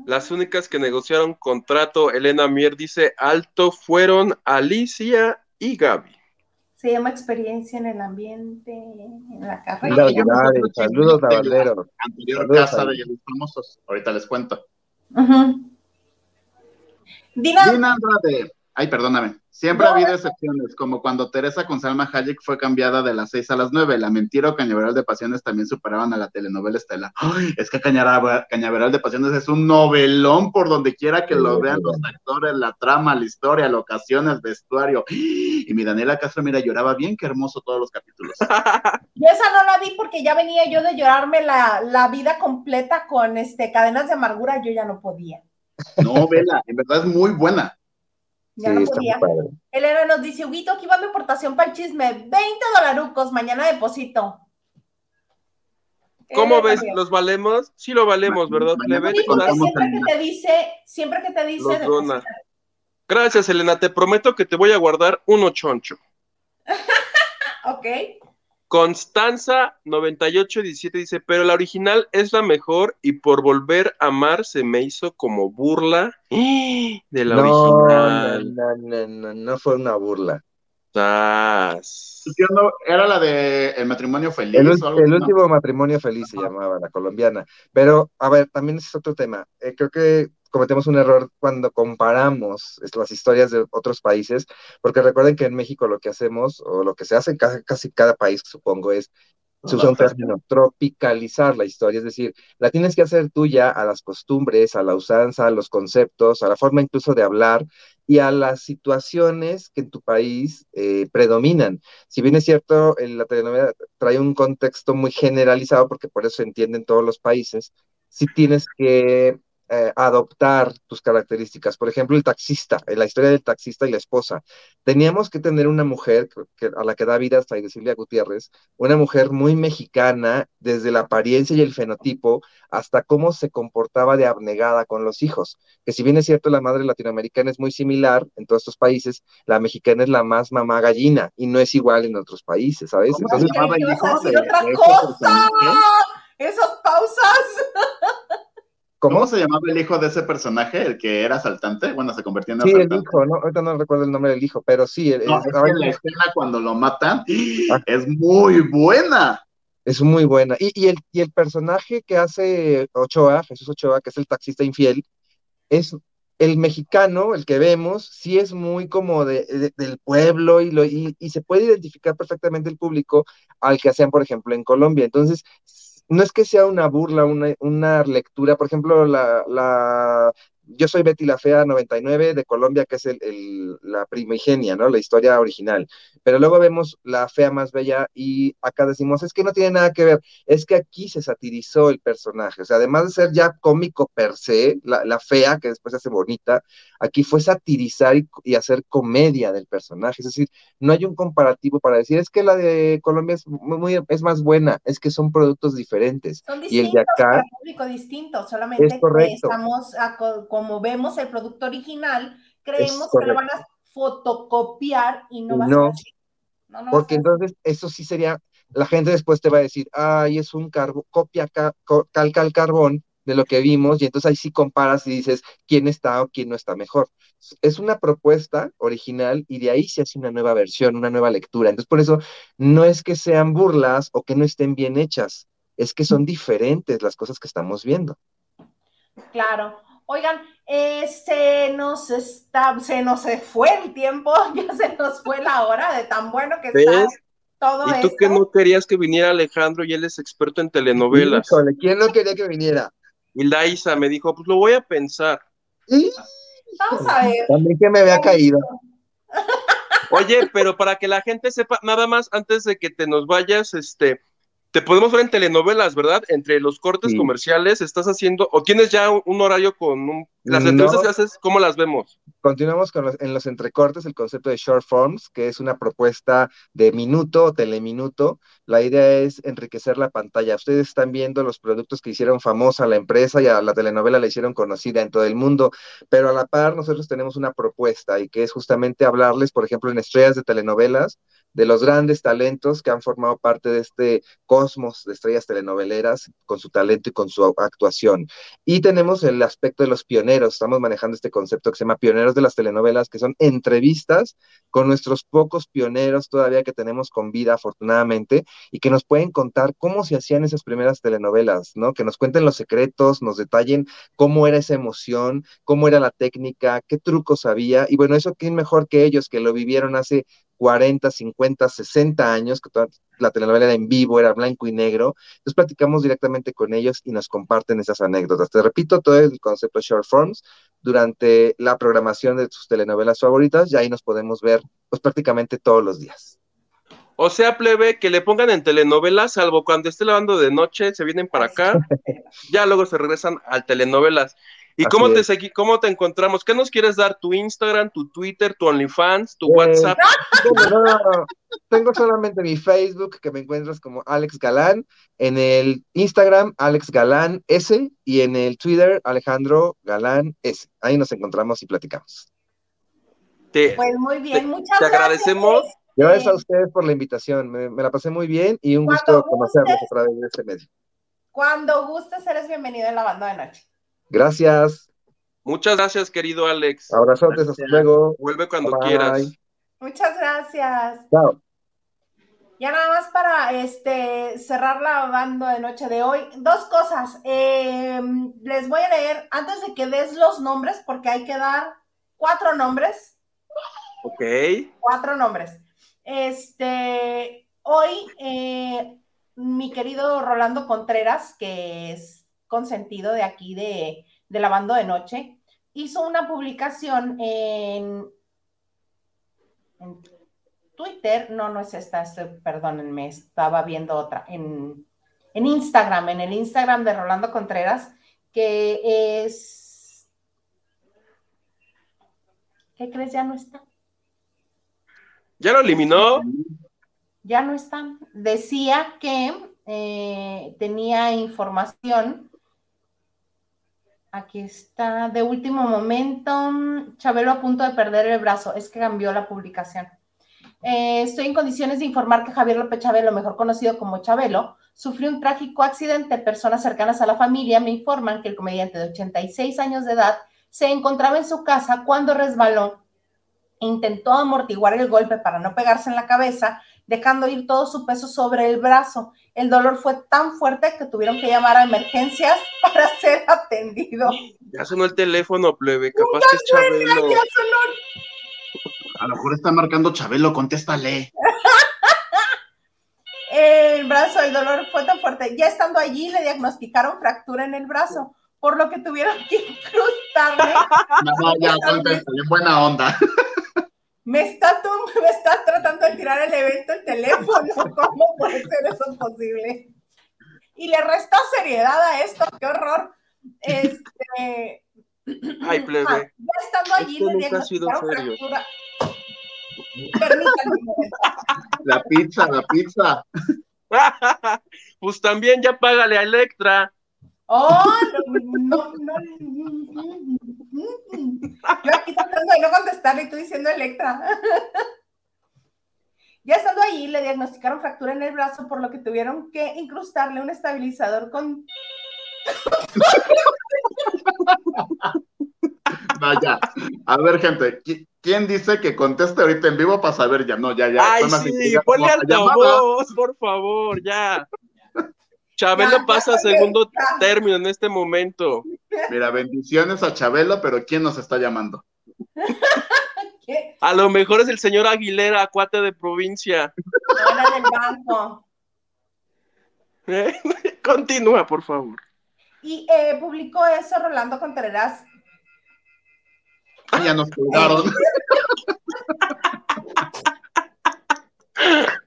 Las únicas que negociaron contrato, Elena Mier dice alto, fueron Alicia y Gaby. Se llama experiencia en el ambiente, en la Mira, carrera. saludos, de la- lavanderos. Anterior Saludos, casa de los famosos. Ahorita les cuento. Ujú. Dina, Dina Andrade. Ay, perdóname. Siempre No, ha habido excepciones, como cuando Teresa con Salma Hayek fue cambiada de las 6 a las 9. La mentira o Cañaveral de Pasiones también superaban a la telenovela Estela. Ay, es que Cañaveral de Pasiones es un novelón por donde quiera que lo vean los actores, la trama, la historia, la ocasión, el vestuario. Y mi Daniela Castro, mira, lloraba bien, qué hermoso todos los capítulos. yo esa no la vi porque ya venía yo de llorarme la, la vida completa con este cadenas de amargura, yo ya no podía. No, vela, en verdad es muy buena. Ya Sí, no podía. Elena nos dice, Huguito, aquí va mi aportación para el chisme. 20 dolarucos, mañana deposito. ¿Cómo Elena ves? ¿Los valemos? Sí lo valemos, ¿verdad? Mañana siempre que te dice, siempre que te dice. Gracias, Elena. Te prometo que te voy a guardar uno choncho. ok. Constanza 9817 dice, pero la original es la mejor y por volver a amar se me hizo como burla de la No, no, original. no, no, no, no fue una burla. Era la de El matrimonio feliz. El, o algo el último matrimonio feliz se llamaba la colombiana. Pero, a ver, también ese es otro tema. Eh, creo que cometemos un error cuando comparamos las historias de otros países, porque recuerden que en México lo que hacemos, o lo que se hace en casi, casi cada país, supongo, es se usa un término, tropicalizar la historia, es decir, la tienes que hacer tuya a las costumbres, a la usanza, a los conceptos, a la forma incluso de hablar y a las situaciones que en tu país eh, predominan. Si bien es cierto, la telenovela trae un contexto muy generalizado, porque por eso se entiende en todos los países, sí tienes que eh, adoptar tus características. Por ejemplo, el taxista, eh, la historia del taxista y la esposa. Teníamos que tener una mujer que, a la que da vida hasta Silvia Gutiérrez, una mujer muy mexicana, desde la apariencia y el fenotipo, hasta cómo se comportaba de abnegada con los hijos. Que si bien es cierto, la madre latinoamericana es muy similar en todos estos países, la mexicana es la más mamá gallina y no es igual en otros países, ¿sabes? ¿Cómo Entonces, se llamaba Creí el que ibas a hijo decir de- otra cosa. esas pausas. ¿Cómo? se llamaba el hijo de ese personaje, el que era asaltante? Bueno, se convirtió en Sí, el hijo, ¿no? Ahorita no recuerdo el nombre del hijo, pero sí. No, es, que la escena cuando lo matan ah. es muy buena. Es muy buena. Y, y, el, y el personaje que hace Ochoa, Jesús Ochoa, que es el taxista infiel, es el mexicano, el que vemos, sí es muy como de, del pueblo y, lo, y, y, se puede identificar perfectamente el público al que hacían, por ejemplo, en Colombia. Entonces, no es que sea una burla, una, una lectura, por ejemplo, la, la yo soy Betty la Fea 99 de Colombia, que es el, la primigenia, ¿no? La historia original. Pero luego vemos la Fea más bella y acá decimos, es que no tiene nada que ver, es que aquí se satirizó el personaje. O sea, además de ser ya cómico per se, la, la Fea, que después se hace bonita, aquí fue satirizar y, hacer comedia del personaje. Es decir, no hay un comparativo para decir, es que la de Colombia es, muy, es más buena, es que son productos diferentes. Son distintos, y el de acá... público distinto, solamente es correcto. estamos a, como vemos el producto original, creemos que lo van a fotocopiar y no va a ser no, no porque entonces eso sí sería, la gente después te va a decir, ay, es un carbo, copia, calca el carbón de lo que vimos, y entonces ahí sí comparas y dices quién está o quién no está mejor. Es una propuesta original y de ahí se hace una nueva versión, una nueva lectura. Entonces, por eso no es que sean burlas o que no estén bien hechas, es que son diferentes las cosas que estamos viendo. Claro. Oigan, eh, se nos está, se nos fue el tiempo, ya se nos fue la hora de tan bueno que está todo ¿Y tú que no querías que viniera Alejandro y él es experto en telenovelas? ¿quién no quería que viniera? Y Laisa me dijo, pues lo voy a pensar. Vamos a ver. También que me había caído. Oye, pero para que la gente sepa, nada más antes de que te nos vayas, este, te podemos ver en telenovelas, ¿verdad? Entre los cortes comerciales, estás haciendo, o tienes ya un, horario con un, las entrevistas que haces, ¿cómo las vemos? Continuamos con los, en los entrecortes el concepto de short forms, que es una propuesta de minuto o teleminuto. La idea es enriquecer la pantalla. Ustedes están viendo los productos que hicieron famosa la empresa y a la telenovela la hicieron conocida en todo el mundo, pero a la par nosotros tenemos una propuesta y que es justamente hablarles, por ejemplo, en estrellas de telenovelas, de los grandes talentos que han formado parte de este cosmos de estrellas telenoveleras con su talento y con su actuación. Y tenemos el aspecto de los pioneros, estamos manejando este concepto que se llama pioneros de las telenovelas, que son entrevistas con nuestros pocos pioneros todavía que tenemos con vida, afortunadamente, y que nos pueden contar cómo se hacían esas primeras telenovelas, ¿no? Que nos cuenten los secretos, nos detallen cómo era esa emoción, cómo era la técnica, qué trucos había, y bueno, eso quién mejor que ellos que lo vivieron hace 40, 50, 60 años, que toda la telenovela era en vivo, era blanco y negro. Entonces platicamos directamente con ellos y nos comparten esas anécdotas. Te repito, todo el concepto de short forms durante la programación de tus telenovelas favoritas y ahí nos podemos ver pues prácticamente todos los días. O sea, plebe, que le pongan en telenovelas, salvo cuando esté lavando de noche, se vienen para acá, ya luego se regresan a telenovelas. ¿Y cómo te, segui cómo te encontramos? ¿Qué nos quieres dar? ¿Tu Instagram, tu Twitter, tu OnlyFans, tu eh, WhatsApp? No, no, no, Tengo solamente mi Facebook, que me encuentras como Alex Galán, en el Instagram, Alex Galán S, y en el Twitter, Alejandro Galán S. Ahí nos encontramos y platicamos. pues muy bien, muchas gracias. Te agradecemos. Gracias a ustedes por la invitación, me, la pasé muy bien y un gusto conocerlos a través de este medio. Cuando gustes, eres bienvenido en la banda de noche. Gracias. Muchas gracias, querido Alex. Abrazotes, hasta luego. Vuelve cuando quieras. Muchas gracias. Chao. Ya nada más para este cerrar la banda de noche de hoy, dos cosas. Em, les voy a leer antes de que des los nombres, porque hay que dar cuatro nombres. Ok. Cuatro nombres. Este, hoy, eh, mi querido Rolando Contreras, que es consentido de aquí de, de la banda de noche, hizo una publicación en, Twitter, no, no es esta, perdónenme, estaba viendo otra, en, en Instagram, en el Instagram de Rolando Contreras, que es... ¿Qué crees? Ya no está. ¿Ya lo eliminó? Ya no está. Decía que eh, tenía información Aquí está, de último momento, Chabelo a punto de perder el brazo, es que cambió la publicación. Eh, estoy en condiciones de informar que Javier López Chabelo, mejor conocido como Chabelo, sufrió un trágico accidente. Personas cercanas a la familia me informan que el comediante de 86 años de edad se encontraba en su casa cuando resbaló. Intentó amortiguar el golpe para no pegarse en la cabeza, dejando ir todo su peso sobre el brazo. El dolor fue tan fuerte que tuvieron que llamar a emergencias para ser atendido. Ya sonó el teléfono, plebe, capaz que es Chabelo. Ya sonó A lo mejor está marcando Chabelo, contéstale. el brazo, el dolor fue tan fuerte. Ya estando allí, le diagnosticaron fractura en el brazo, por lo que tuvieron que incrustarle. No, no, ya, contéstale, buena onda. Me está, tú, me está tratando de tirar el evento el teléfono. ¿Cómo puede ser eso posible? Y le resta seriedad a esto, qué horror. Este. Ay, plebe. ah, ya estando allí, Esto nunca ha sido serio. La pizza, la pizza. pues también ya págale a Electra. Oh, no, no, no. Yo aquí tratando de no contestarle y tú diciendo Electra. Ya estando ahí, le diagnosticaron fractura en el brazo, por lo que tuvieron que incrustarle un estabilizador con. Vaya. A ver, gente, ¿qui- ¿quién dice que conteste ahorita en vivo para saber ya? No, ya, ya. Ay, sí, ponle altavoz, por favor, ya. Chabelo Ya, ya pasa a segundo término en este momento. Mira, bendiciones a Chabelo, pero ¿quién nos está llamando? ¿Qué? A lo mejor es el señor Aguilera, cuate de provincia. Del banco. ¿Eh? Continúa, por favor. Y eh, publicó eso Rolando Contreras. Ah, ya nos colgaron.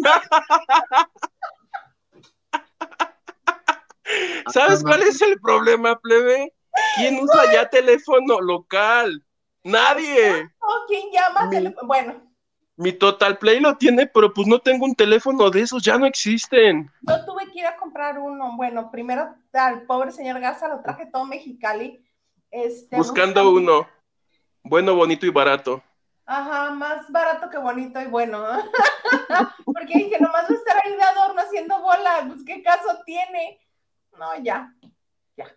¿Sabes cuál es el problema, plebe? ¿Quién usa ya teléfono local? Nadie. Oh, ¿Quién llama? Mi- Bueno, Mi Total Play lo tiene, pero pues no tengo un teléfono de esos, ya no existen. yo tuve que ir a comprar uno. Bueno, primero al pobre señor Garza lo traje todo Mexicali. Este, Buscando uno. Bueno, bonito y barato. Ajá, más barato que bonito y bueno. Porque dije, nomás va a estar ahí de adorno haciendo bola. Pues, ¿qué caso tiene? No, ya. Ya.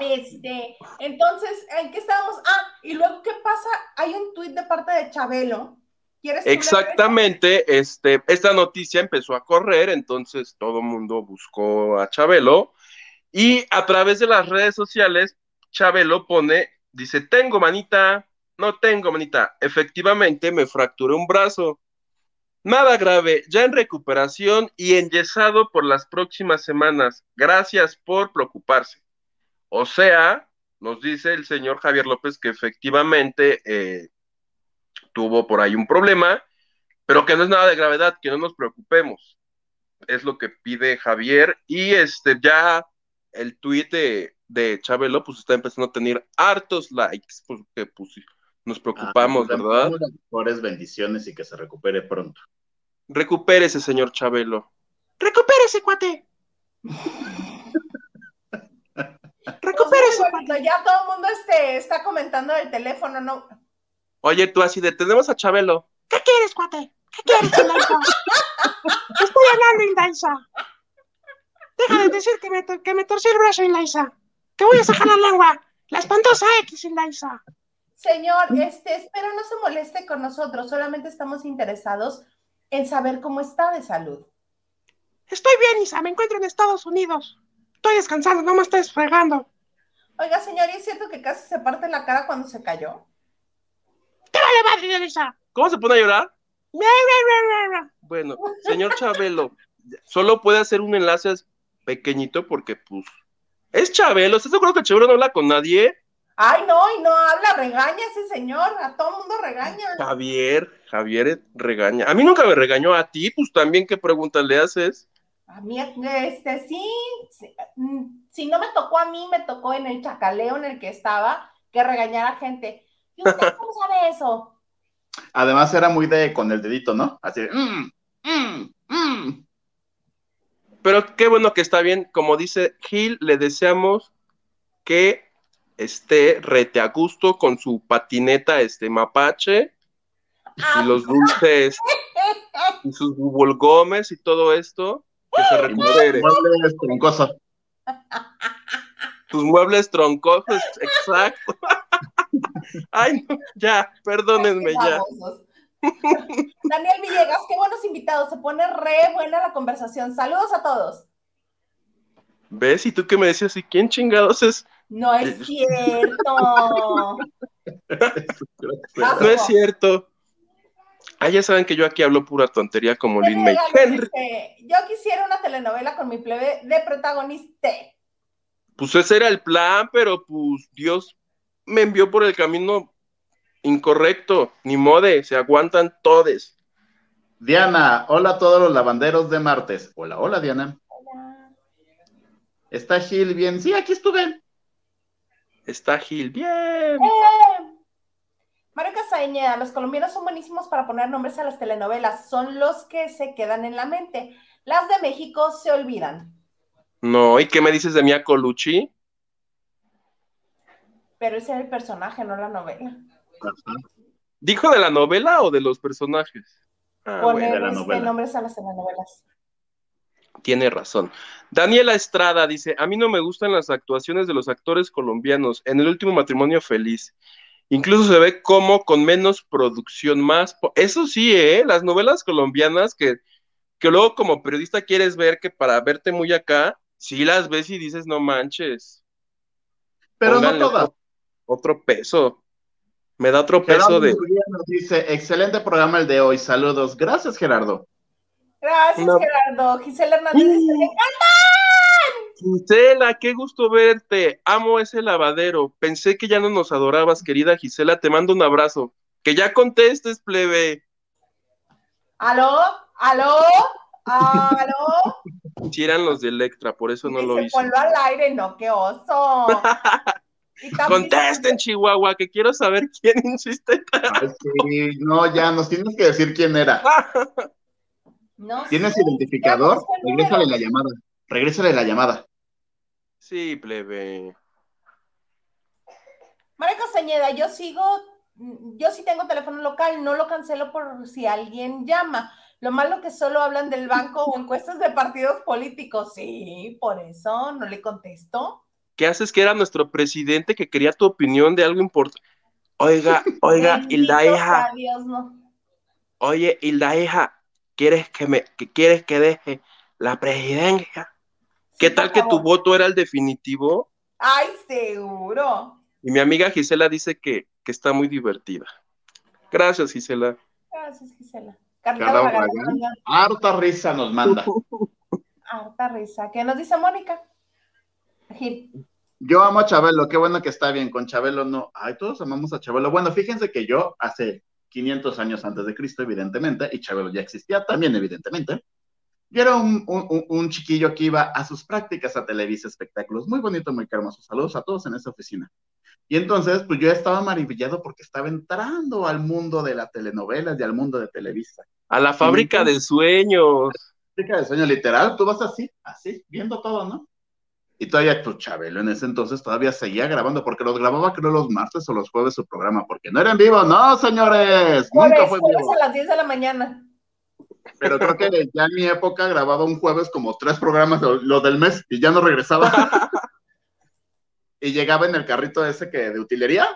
Este, entonces, ¿en qué estábamos? Ah, y luego, ¿qué pasa? Hay un tuit de parte de Chabelo. ¿Quieres? Exactamente, este, esta noticia empezó a correr, entonces todo el mundo buscó a Chabelo y a través de las redes sociales, Chabelo pone, dice, tengo manita, no tengo manita, efectivamente me fracturé un brazo, nada grave, ya en recuperación y enyesado por las próximas semanas, gracias por preocuparse. O sea, nos dice el señor Javier López que efectivamente... Eh, tuvo por ahí un problema, pero que no es nada de gravedad, que no nos preocupemos. Es lo que pide Javier. Y este ya el tuit de, de Chabelo, pues está empezando a tener hartos likes, porque pues nos preocupamos, Ah, ¿verdad? Las mejores bendiciones y que se recupere pronto. Recupérese, señor Chabelo. Recupérese, cuate. Recupérese. Pues, ya todo el mundo este, está comentando del teléfono, ¿no? Oye, tú así de, tenemos a Chabelo. ¿Qué quieres, cuate? ¿Qué quieres, Indaisa? Estoy hablando, Indaisa. Deja de decir que me, que me torcí el brazo, Indaisa. Te voy a sacar la lengua. La espantosa X, Indaisa. Señor, este, espero no se moleste con nosotros, solamente estamos interesados en saber cómo está de salud. Estoy bien, Isa. Me encuentro en Estados Unidos. Estoy descansando, no me estés fregando. Oiga, señor, ¿y es cierto que casi se parte la cara cuando se cayó? ¡Te vale madre, Isa! ¿Cómo se pone a llorar? Bueno, señor Chabelo, solo puede hacer un enlace pequeñito porque, pues, es Chabelo. ¿Estás seguro que Chabelo no habla con nadie? Ay, no, y no habla, regaña ese señor, a todo mundo regaña. Javier, Javier regaña. A mí nunca me regañó a ti, pues también qué preguntas le haces. A mí, este, sí, sí, mm, si no me tocó a mí, me tocó en el chacaleo en el que estaba, que regañara gente. ¿Y usted cómo sabe eso? Además era muy de con el dedito, ¿no? Así de, "Mm, mm, mm". Pero qué bueno que está bien. Como dice Gil, le deseamos que esté rete a gusto con su patineta este mapache y Ah. los dulces y sus gómez y todo esto, que se recupere. Muebles troncosos. Tus muebles troncosos, exacto. Ay, no, ya, perdónenme ya. Daniel Villegas, qué buenos invitados. Se pone re buena la conversación. Saludos a todos. ¿Ves? Y tú que me decías, ¿y quién chingados es? No es cierto. No es cierto. Ah, ya saben que yo aquí hablo pura tontería como Lin May. Yo quisiera una telenovela con mi plebe de protagonista. Pues ese era el plan, pero pues Dios me envió por el camino incorrecto. Ni mode, se aguantan todes. Diana, hola a todos los lavanderos de martes. Hola, hola Diana. ¿Está Gil bien? Sí, aquí estuve. Está Gil, bien. Eh. Mario Casañeda, los colombianos son buenísimos para poner nombres a las telenovelas. Son los que se quedan en la mente. Las de México se olvidan. No, ¿y qué me dices de Mia Colucci? Pero ese es el personaje, no la novela. ¿Dijo de la novela o de los personajes? Ah, Poner de la este, nombres a las telenovelas. Tiene razón. Daniela Estrada dice, a mí no me gustan las actuaciones de los actores colombianos en el último matrimonio feliz. Incluso se ve como con menos producción más. Eso sí, ¿eh? Las novelas colombianas que, que luego como periodista quieres ver que para verte muy acá, sí las ves y dices, no manches. Pero pónganle no todas. Otro, peso. Me da otro peso de... Nos dice, excelente programa el de hoy. Saludos. Gracias, Gerardo. Gracias. Gerardo. Gisela Hernández Mm. "Me encanta". Gisela, qué gusto verte. Amo ese lavadero. Pensé que ya no nos adorabas, querida Gisela. Te mando un abrazo. Que ya contestes, plebe. ¿Aló? ¿Aló? ¿Aló? Si eran los de Electra, por eso no lo hice. ponlo al aire, no, qué oso. Contesten, Chihuahua, que quiero saber quién insiste. Ay, sí, no, ya nos tienes que decir quién era. No ¿Tienes sé, identificador? Regrésale la llamada. Regrésale la llamada. Sí, plebe. María Castañeda, yo sigo, yo sí tengo teléfono local, no lo cancelo por si alguien llama. Lo malo que solo hablan del banco o encuestas de partidos políticos. Sí, por eso no le contesto. ¿Qué haces que era nuestro presidente que quería tu opinión de algo importante? Oiga, oiga, y la hija, Dios, no. oye, y la hija, ¿quieres que me, que quieres que deje la presidencia? ¿Qué Sí, tal que tu voto era el definitivo? Ay, seguro. Y mi amiga Gisela dice que, que está muy divertida. Gracias, Gisela. Gracias, Gisela. Carlita Barragán Harta risa nos manda. harta risa. ¿Qué nos dice Mónica? Gil. Yo amo a Chabelo, qué bueno que está bien. Con Chabelo no. Ay, todos amamos a Chabelo. Bueno, fíjense que yo hace 500 años antes de Cristo, evidentemente, y Chabelo ya existía también, evidentemente. Yo era un, un- un- un chiquillo que iba a sus prácticas a Televisa Espectáculos. Muy bonito, muy hermoso. Saludos a todos en esa oficina. Y entonces, pues yo estaba maravillado porque estaba entrando al mundo de las telenovelas y al mundo de Televisa. A la fábrica de sueños. Práctica de sueño literal, tú vas así, así, viendo todo, ¿no? Y todavía tu Chabelo en ese entonces todavía seguía grabando, porque los grababa creo los martes o los jueves su programa, porque no era en vivo, no, señores, nunca Jueves, fue en jueves vivo. a las 10 de la mañana. Pero creo que ya en mi época grababa un jueves como tres programas, lo, del mes, y ya no regresaba. y llegaba en el carrito ese que de utilería,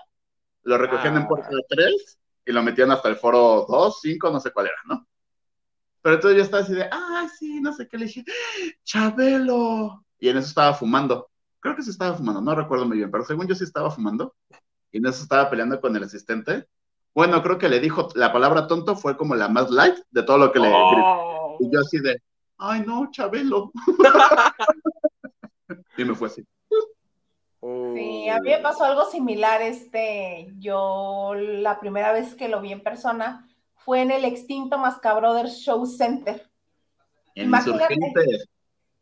lo recogían en Ah. puerta de tres y lo metían hasta el foro 2, 5, no sé cuál era, ¿no? Pero entonces yo estaba así de, ah, sí, no sé qué, le dije, Chabelo. Y en eso estaba fumando. Creo que se estaba fumando, no recuerdo muy bien, pero según yo sí estaba fumando. Y en eso estaba peleando con el asistente. Bueno, creo que le dijo, la palabra tonto fue como la más light de todo lo que le Oh. y yo así de, ay no, Chabelo. y me fue así. Sí, a mí me pasó algo similar. Este, yo la primera vez que lo vi en persona fue en el extinto Mascabrothers Show Center. En Imagínate.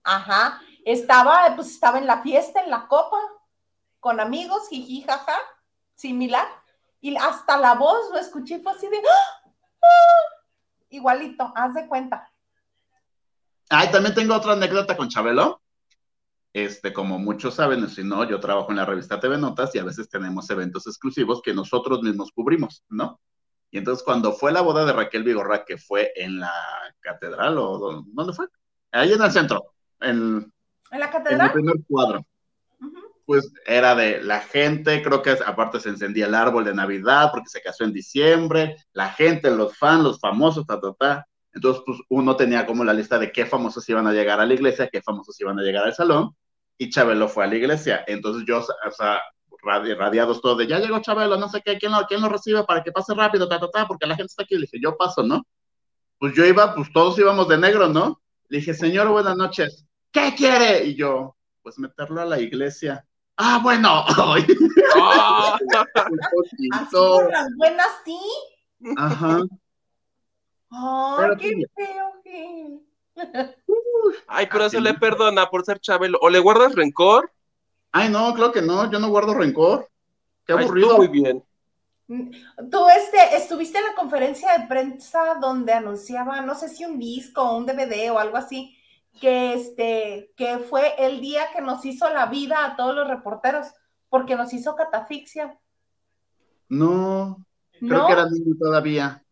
Ajá. Estaba, pues estaba en la fiesta, en la copa, con amigos, jiji, jaja, similar. Y hasta la voz lo escuché fue así de ¡Ah! ¡Ah! igualito, haz de cuenta. Ay, también tengo otra anécdota con Chabelo. este, como muchos saben, si no, yo trabajo en la revista TV Notas y a veces tenemos eventos exclusivos que nosotros mismos cubrimos, ¿no? Y entonces cuando fue la boda de Raquel Vigorra, que fue en la catedral, o ¿dónde fue? Ahí en el centro, en, ¿En la catedral? en el primer cuadro. Pues era de la gente, creo que aparte se encendía el árbol de Navidad porque se casó en diciembre, la gente, los fans, los famosos, ta, ta, ta. Entonces, pues uno tenía como la lista de qué famosos iban a llegar a la iglesia, qué famosos iban a llegar al salón, y Chabelo fue a la iglesia. Entonces yo, o sea, radiados todos de, ya llegó Chabelo, no sé qué, ¿quién lo, quién lo recibe para que pase rápido, ta, ta, ta, porque la gente está aquí. Le dije, yo paso, ¿no? Pues yo iba, pues todos íbamos de negro, ¿no? Le dije, señor, buenas noches. ¿Qué quiere? Y yo, pues meterlo a la iglesia. Ah, bueno. Ah, las buenas sí. Ajá. Ay, qué feo, Gil. Ay, pero se le perdona por ser Chabelo. ¿O le guardas rencor? Ay, no, creo que no, yo no guardo rencor. Qué Ay, aburrido. estuvo muy bien. Tú este, estuviste en la conferencia de prensa donde anunciaba, no sé si un disco o un DVD o algo así, que este, que fue el día que nos hizo la vida a todos los reporteros, porque nos hizo catafixia. No, creo ¿No? que era niño todavía.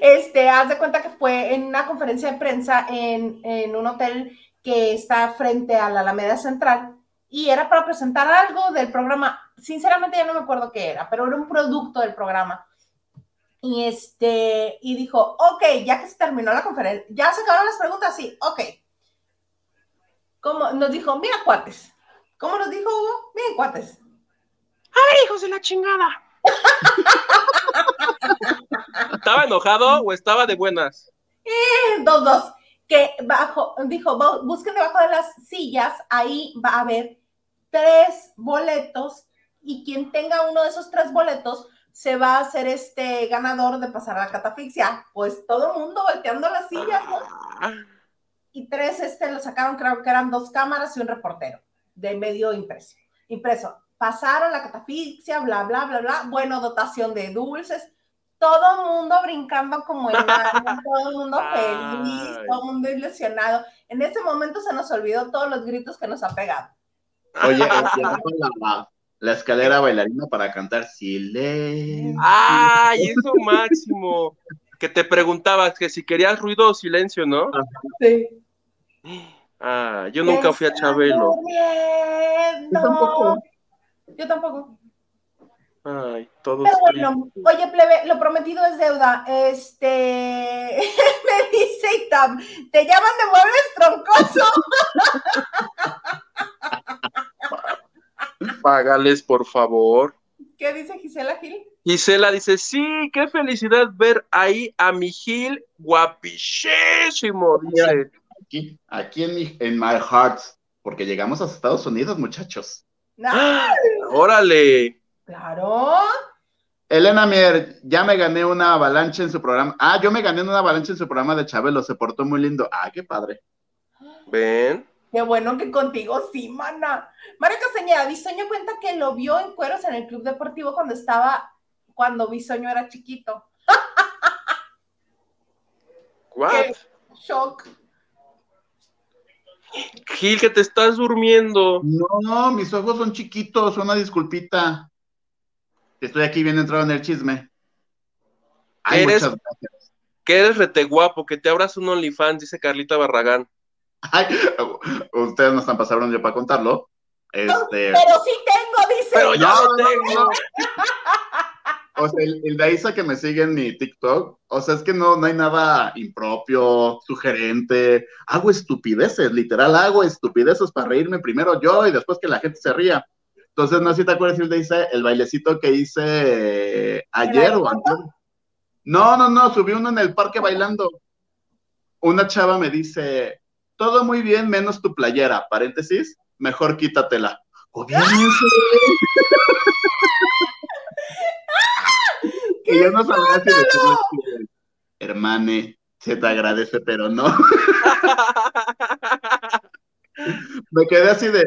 Este, haz de cuenta que fue en una conferencia de prensa en, en un hotel que está frente a la Alameda Central y era para presentar algo del programa. Sinceramente ya no me acuerdo qué era, pero era un producto del programa. Y este, y dijo, ok, ya que se terminó la conferencia, ya se acabaron las preguntas, sí, ok. Como nos dijo, mira cuates. ¿Cómo nos dijo Hugo? Miren cuates. ¡Ay, hijos de la chingada! ¿Estaba enojado o estaba de buenas? Eh, dos, dos. Que bajo, dijo, "Bu- busquen debajo de las sillas, ahí va a haber tres boletos y quien tenga uno de esos tres boletos se va a hacer este ganador de pasar a la catafixia. Pues todo el mundo volteando las sillas, ¿no? Y tres, este, lo sacaron, creo que eran dos cámaras y un reportero de medio impreso. Impreso. Pasaron la catafixia, bla, bla, bla, bla. Bueno, dotación de dulces. Todo el mundo brincando como enano, todo el mundo feliz, Ay. todo el mundo ilusionado. En ese momento se nos olvidó todos los gritos que nos ha pegado. Oye, la, escalera bailarina para cantar Silencio. ¡Ay, eso máximo! Que te preguntaba que si querías ruido o silencio, ¿no? Sí. Ah, yo nunca fui a Chabelo. Yo tampoco. Yo tampoco. Ay, todos. Pero bueno, oye, plebe, lo prometido es deuda. Este, me dice Itam, te llaman de muebles troncoso. Págales, por favor. ¿Qué dice Gisela Gil? Gisela dice, sí, qué felicidad ver ahí a mi Gil guapísimo, dice. Aquí, aquí en, mi, en My Heart, porque llegamos a Estados Unidos, muchachos. ¡Ah! Órale. Claro. Elena Mier, ya me gané una avalancha en su programa. Ah, yo me gané una avalancha en su programa de Chabelo, se portó muy lindo. Ah, qué padre. Ven. Qué bueno que contigo sí, mana. Mario Castañeda, Bisoño cuenta que lo vio en cueros en el club deportivo cuando estaba, cuando Bisoño era chiquito. What? Qué shock. Gil, que te estás durmiendo. No, mis ojos son chiquitos, una disculpita. Estoy aquí bien entrado en el chisme. Ay, ¿Eres? muchas gracias. Que eres rete guapo, que te abras un OnlyFans, dice Carlita Barragán. Ay, ustedes no están pasando yo para contarlo. Este, Pero sí tengo, dice. Pero ya No, tengo. no. O sea, el, el de Isa que me sigue en mi TikTok, o sea, es que no, no hay nada impropio, sugerente. Hago estupideces, literal, hago estupideces para reírme primero yo y después que la gente se ría. Entonces, no sé si te acuerdas, el de Isa, el bailecito que hice ayer o antes. No, no, no, subí uno en el parque bailando. Una chava me dice, todo muy bien, menos tu playera, paréntesis, mejor quítatela. Obviamente. Y yo no sabía si decirle, hermane, se te agradece, pero no. Me quedé así de,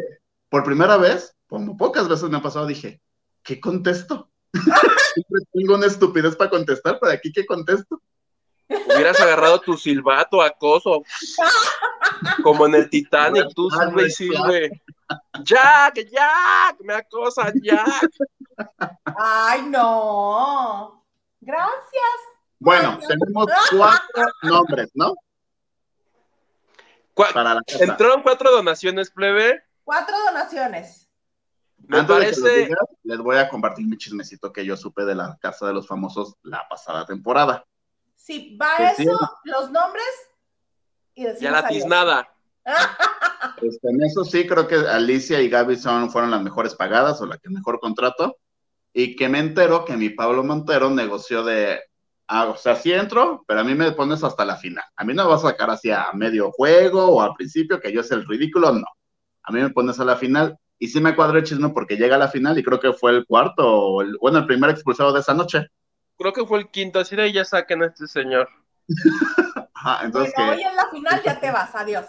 por primera vez, como pocas veces me ha pasado, dije, ¿qué contesto? Siempre tengo una estupidez para contestar, pero aquí, ¿qué contesto? Hubieras agarrado tu silbato, acoso. Como en el Titanic, tú sirve y sirve. Jack, Jack, me acosa, Jack. Ay, no. Gracias. Bueno, tenemos cuatro nombres, ¿no? Cua- Para la. Entraron cuatro donaciones, plebe. Cuatro donaciones. Me Antes de que lo parece. les voy a compartir mi chismecito que yo supe de la Casa de los Famosos la pasada temporada. Si va Que sí. eso, los nombres y Ya decimos la adiós. tiznada. Este, en eso sí, creo que Alicia y Gaby son, fueron las mejores pagadas o la que mejor contrato. Y que me entero que mi Pablo Montero negoció de, ah, o sea, sí entro, pero a mí me pones hasta la final. A mí no me vas a sacar hacia medio juego o al principio, que yo es el ridículo, no. A mí me pones a la final. Y sí me cuadro el chisme porque llega a la final y creo que fue el cuarto, o el- bueno, el primer expulsado de esa noche. Creo que fue el quinto, así de ahí ya saquen a este señor. Ajá, entonces Bueno, que... hoy en la final ya te vas, adiós.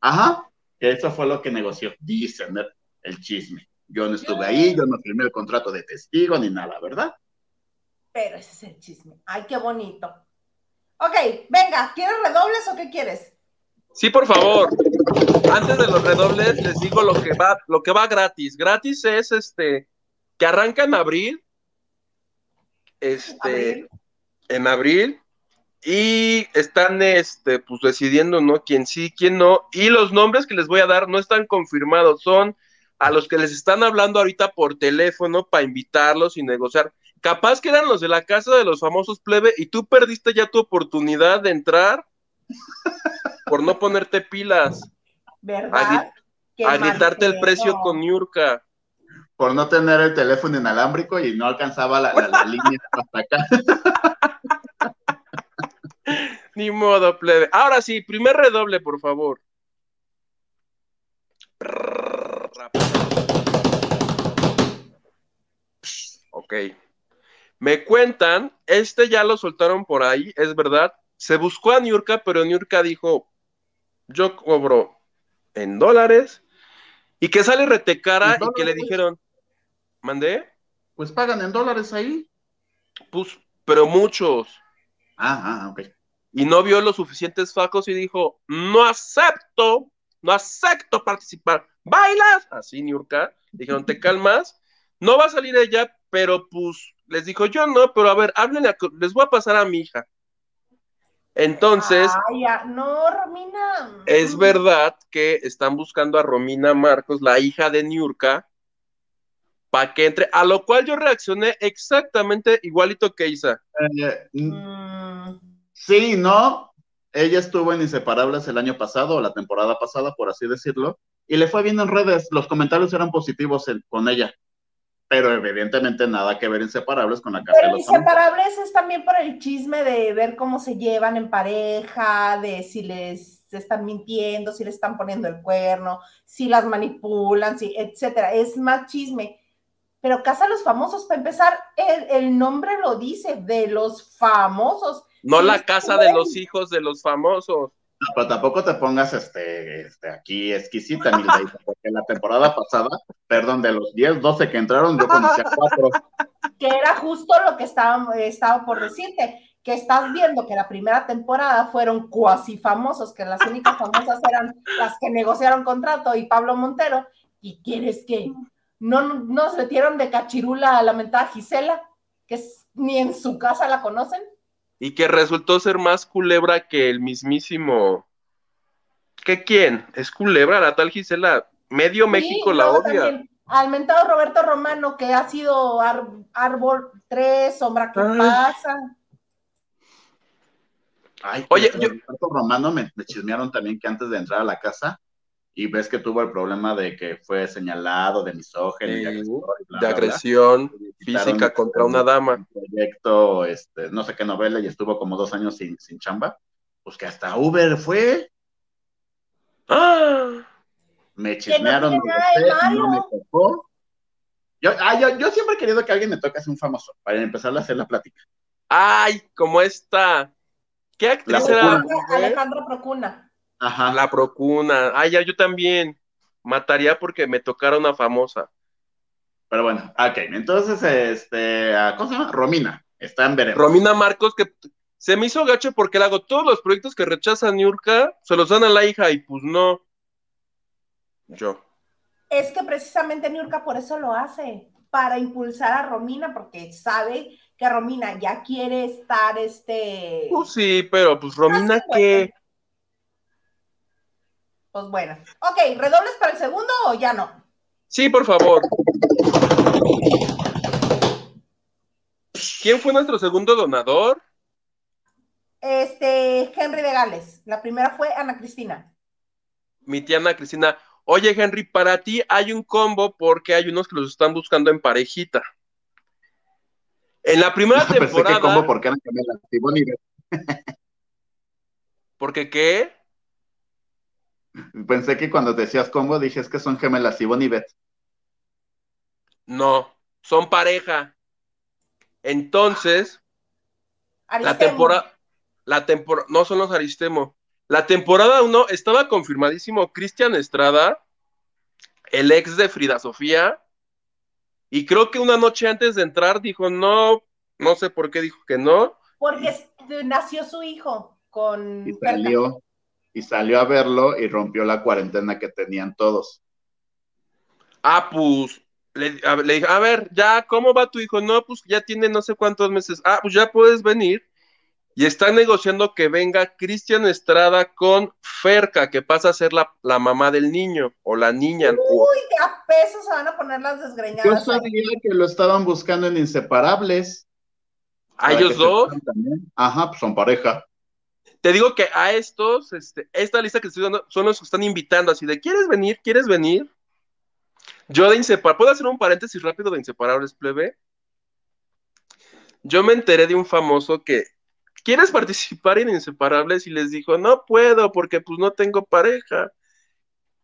Ajá, que eso fue lo que negoció, dicen el- el chisme. Yo no estuve ahí, yo no firmé el contrato de testigo ni nada, ¿verdad? Pero ese es el chisme. Ay, qué bonito. Ok, venga, ¿quieres redobles o qué quieres? Sí, por favor. Antes de los redobles, les digo lo que va, lo que va gratis. Gratis es este que arranca en abril. Este, Abril. en abril. Y están este, pues decidiendo, ¿no? Quién sí, quién no. Y los nombres que les voy a dar no están confirmados, son a los que les están hablando ahorita por teléfono para invitarlos y negociar. Capaz que eran los de la casa de los famosos plebe y tú perdiste ya tu oportunidad de entrar por no ponerte pilas, ¿Verdad? A gritarte el precio con Niurka. Por no tener el teléfono inalámbrico y no alcanzaba la, la- la línea hasta acá. Ni modo, plebe. Ahora sí, primer redoble, por favor. Ok. Me cuentan, este ya lo soltaron por ahí, es verdad. Se buscó a Niurka, pero Niurka dijo, yo cobro en dólares. Y que sale retecara ¿En y que le dijeron, ¿mandé? Pues pagan en dólares ahí. Pues, pero muchos. Ah, ah, ok. y no vio los suficientes facos y dijo, no acepto, no acepto participar. ¿Bailas? Así, Niurka. Dijeron, ¿te calmas? No va a salir ella, pero pues les dijo, yo no, pero a ver, háblenle, a- les voy a pasar a mi hija. Entonces, Ay, ya. No, Romina. es verdad que están buscando a Romina Marcos, la hija de Niurka, para que entre, a lo cual yo reaccioné exactamente igualito que Isa. Eh, Mm, sí, no. Ella estuvo en Inseparables el año pasado, o la temporada pasada, por así decirlo, y le fue bien en redes. Los comentarios eran positivos en- con ella. Pero evidentemente nada que ver Inseparables con la casa de Pero los famosos. inseparables es también por el chisme de ver cómo se llevan en pareja, de si les están mintiendo, si les están poniendo el cuerno, si las manipulan, si, etcétera. Es más chisme. Pero Casa de los Famosos, para empezar, el, el nombre lo dice, de los famosos. No la casa de los hijos de los famosos. No, pero tampoco te pongas este, este aquí exquisita, Milda, porque la temporada pasada, perdón, de los 10, 12 que entraron, yo conocí a cuatro. que era justo lo que estaba, estaba por decirte, que estás viendo que la primera temporada fueron cuasi famosos, que las únicas famosas eran las que negociaron contrato y Pablo Montero, y quieres que no nos metieron de cachirula a la mentada Gisela, que es- ni en su casa la conocen. Y que resultó ser más culebra que el mismísimo. ¿Qué quién? ¿Es culebra la tal Gisela? Medio México Sí, la odia. también Al mentado Roberto Romano, que ha sido ar- árbol 3, sombra que Ay. pasa. Ay, Oye, yo- Roberto Romano me, me chismearon también que antes de entrar a la casa, y ves que tuvo el problema de que fue señalado de misógino y Sí, agresor y bla, De bla. agresión física contra una dama. un proyecto, este, no sé qué novela, y estuvo como dos años sin, sin chamba. Pues que hasta Uber fue, ¡Ah! me chismearon, no de me tocó. Yo, ah, yo, yo siempre he querido que alguien me toque ser un famoso para empezar a hacer la plática. ¡Ay! Como esta. ¿Qué actriz La era? Procuna. Alejandra Procuna. Ajá. La Procuna. Ay, ya yo también. Mataría porque me tocara una famosa. Pero bueno, ok. Entonces, este, ah, ¿cómo se llama? Romina. Está en veremos. Romina Marcos, que se me hizo gacho porque le hago todos los proyectos que rechaza Niurka, se los dan a la hija y pues no. Yo. Es que precisamente Niurka por eso lo hace, para impulsar a Romina, porque sabe que Romina ya quiere estar este. Pues sí, pero pues Romina qué. Pues bueno. Ok, ¿redobles para el segundo o ya no? Sí, por favor. ¿Quién fue nuestro segundo donador? Este, Henry de Gales. La primera fue Ana Cristina. Mi tía Ana Cristina. Oye, Henry, para ti hay un combo porque hay unos que los están buscando en parejita. En la primera temporada. ¿Qué combo porque eran ¿Por qué qué? Pensé que cuando decías combo dije que son gemelas Ivonne y Beth. No, son pareja. Entonces, la temporada, la temporada, no son los Aristemo. La temporada 1 estaba confirmadísimo Cristian Estrada, el ex de Frida Sofía, y creo que una noche antes de entrar dijo no, no sé por qué dijo que no. Porque nació su hijo con... Y salió, y salió a verlo y rompió la cuarentena que tenían todos. Ah, pues le, dije, a ver, ya, ¿cómo va tu hijo? No, pues ya tiene no sé cuántos meses. Ah, pues ya puedes venir. Y está negociando que venga Cristian Estrada con Ferca, que pasa a ser la, mamá del niño o la niña. Uy, qué a peso se van a poner las desgreñadas. Yo sabía que lo estaban buscando en Inseparables. ¿A ellos dos? Ajá, pues son pareja. Te digo que a estos, este, esta lista que estoy dando, son los que están invitando así de, ¿quieres venir? ¿Quieres venir? Yo de Inseparables, ¿puedo hacer un paréntesis rápido de Inseparables, plebe? Yo me enteré de un famoso que, ¿quieres participar en Inseparables? Y les dijo, no puedo porque pues no tengo pareja.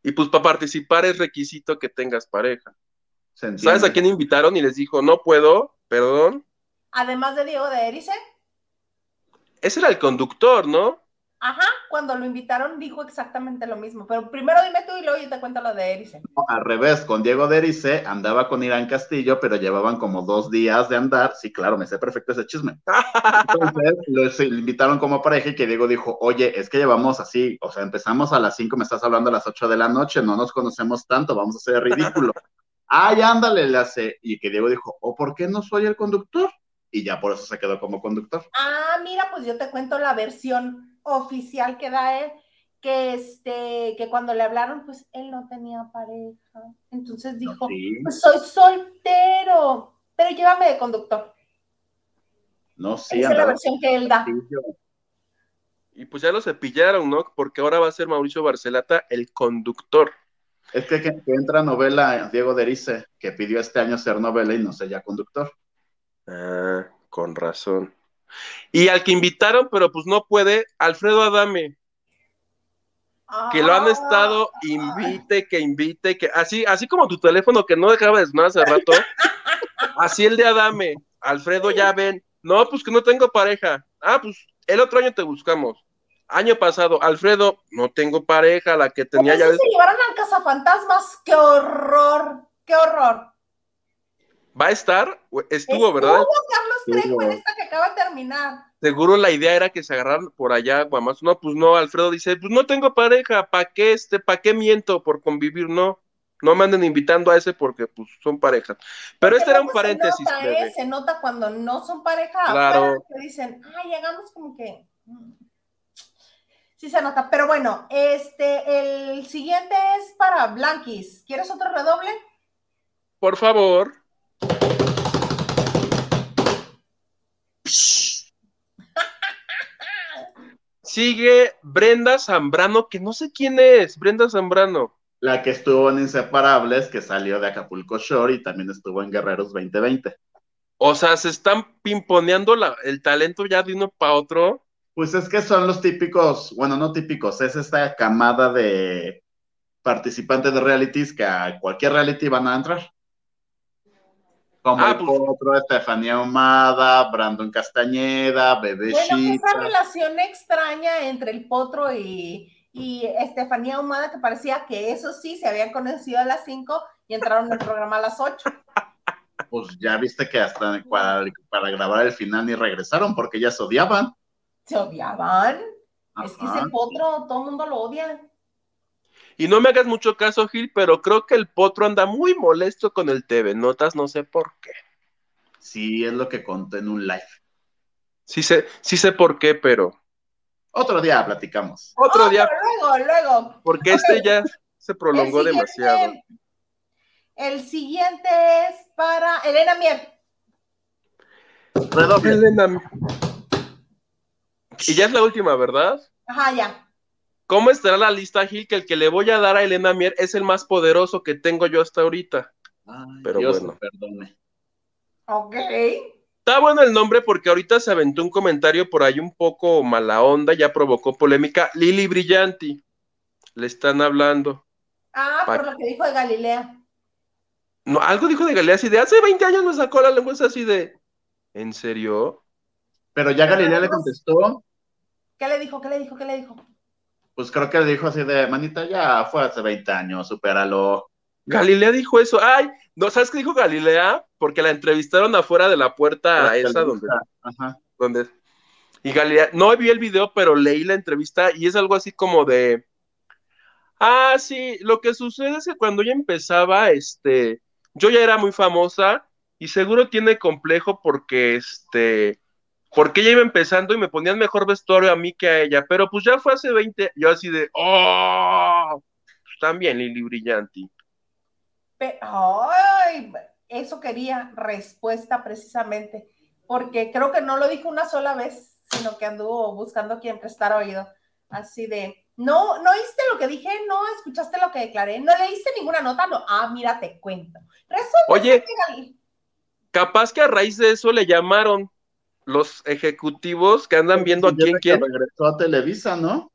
Y pues para participar es requisito que tengas pareja. ¿Sabes a quién invitaron? Y les dijo, no puedo, perdón. Además de Diego de Erice. Ese era el conductor, ¿no? Ajá, cuando lo invitaron dijo exactamente lo mismo, pero primero dime tú y luego yo te cuento lo de Erice. al revés, con Diego de Erice andaba con Irán Castillo, pero llevaban como dos días de andar, sí, claro, me sé perfecto ese chisme. Entonces, lo invitaron como pareja y que Diego dijo, oye, es que llevamos así, o sea, empezamos a las cinco, me estás hablando a las ocho de la noche, no nos conocemos tanto, vamos a hacer ridículo. Ay, ándale, le hace, y que Diego dijo, ¿o por qué no soy el conductor? Y ya por eso se quedó como conductor. Ah, mira, pues yo te cuento la versión oficial que da él, que este, que cuando le hablaron, pues él no tenía pareja. Entonces dijo, pues soy soltero, pero llévame de conductor. No sé. Esa es la versión que él da. Y pues ya lo cepillaron, ¿no? Porque ahora va a ser Mauricio Barcelata el conductor. Es que, que, entra novela Diego Derice, que pidió este año ser novela y no sé ya conductor. Ah, con razón. Y al que invitaron, pero pues no puede, Alfredo Adame. Que lo han estado invite, que invite, que así, así como tu teléfono que no dejaba de sonar hace rato, así el de Adame, Alfredo ya ven, no, pues que no tengo pareja. Ah, pues el otro año te buscamos. Año pasado, Alfredo, no tengo pareja, la que tenía ya. se llevaron al cazafantasmas, qué horror, qué horror. ¿Va a estar? Estuvo, ¿verdad? Carlos Trejo en esta que acaba de terminar. Seguro la idea era que se agarraran por allá, Guamas. No, pues no, Alfredo dice, pues no tengo pareja, ¿para qué este, para qué miento por convivir? No, no me anden invitando a ese porque pues son parejas. Pero este era un paréntesis. Se nota, ¿eh? se nota cuando no son pareja, claro. que dicen, ay, hagamos como que... Mm". Sí se nota, pero bueno, este, el siguiente es para Blanquis. ¿Quieres otro redoble? Por favor. Sigue Brenda Zambrano, que no sé quién es, Brenda Zambrano. La que estuvo en Inseparables, que salió de Acapulco Shore y también estuvo en Guerreros 2020. O sea, se están pimponeando el talento ya de uno para otro. Pues es que son los típicos, bueno, no típicos, es esta camada de participantes de realities que a cualquier reality van a entrar. Como ah, el pues, Potro, Estefanía Humada, Brandon Castañeda, Bebé Bueno, esa relación extraña entre el Potro y, Estefanía Humada que parecía que eso sí se habían conocido a las 5 y entraron al programa a las 8. Pues ya viste que hasta para, grabar el final ni regresaron porque ya se odiaban. Se odiaban. Es que ese potro, todo el mundo lo odia. Y no me hagas mucho caso, Gil, pero creo que el potro anda muy molesto con el TV Notas, no sé por qué. Sí, es lo que conté en un live. Sí sé, sí sé por qué, pero Otro día platicamos. otro Oh, día, luego, luego. porque este ya se prolongó El siguiente- demasiado. El siguiente es para Elena Mier. Redoble. Elena. Y ya es la última, ¿verdad? Ajá, ya. ¿Cómo estará la lista, Gil? Que el que le voy a dar a Elena Mier es el más poderoso que tengo yo hasta ahorita. Ay, Pero Dios bueno. perdone. Ok. Está bueno el nombre porque ahorita se aventó un comentario por ahí un poco mala onda, ya provocó polémica. Lili Brillanti, le están hablando. Ah, por lo que dijo de Galilea. No, algo dijo de Galilea así de hace 20 años me sacó la lengua, es así de. ¿En serio? Pero ya Galilea le contestó, ¿Qué le dijo? ¿Qué le dijo? ¿Qué le dijo? Pues creo que le dijo así de, manita, ya fue hace 20 años, supéralo. Galilea dijo eso. Ay, no, ¿sabes qué dijo Galilea? Porque la entrevistaron afuera de la puerta esa donde, Ajá. donde. Y Galilea, no vi el video, pero leí la entrevista y es algo así como de. Ah, sí, lo que sucede es que cuando ella empezaba, este, yo ya era muy famosa y seguro tiene complejo porque, este, porque ella iba empezando y me ponían mejor vestuario a mí que a ella, pero pues ya fue hace 20, yo así de, oh, pues también Lili Brillanti. Pe- Ay, eso quería respuesta precisamente, porque creo que no lo dijo una sola vez, sino que anduvo buscando quien prestar oído. Así de, no, no oíste lo que dije, no escuchaste lo que declaré, no leíste ninguna nota, no. Ah, mira, te cuento. Resulta Oye, que capaz que a raíz de eso le llamaron los ejecutivos que andan viendo a quién, quién, regresó a Televisa, ¿no?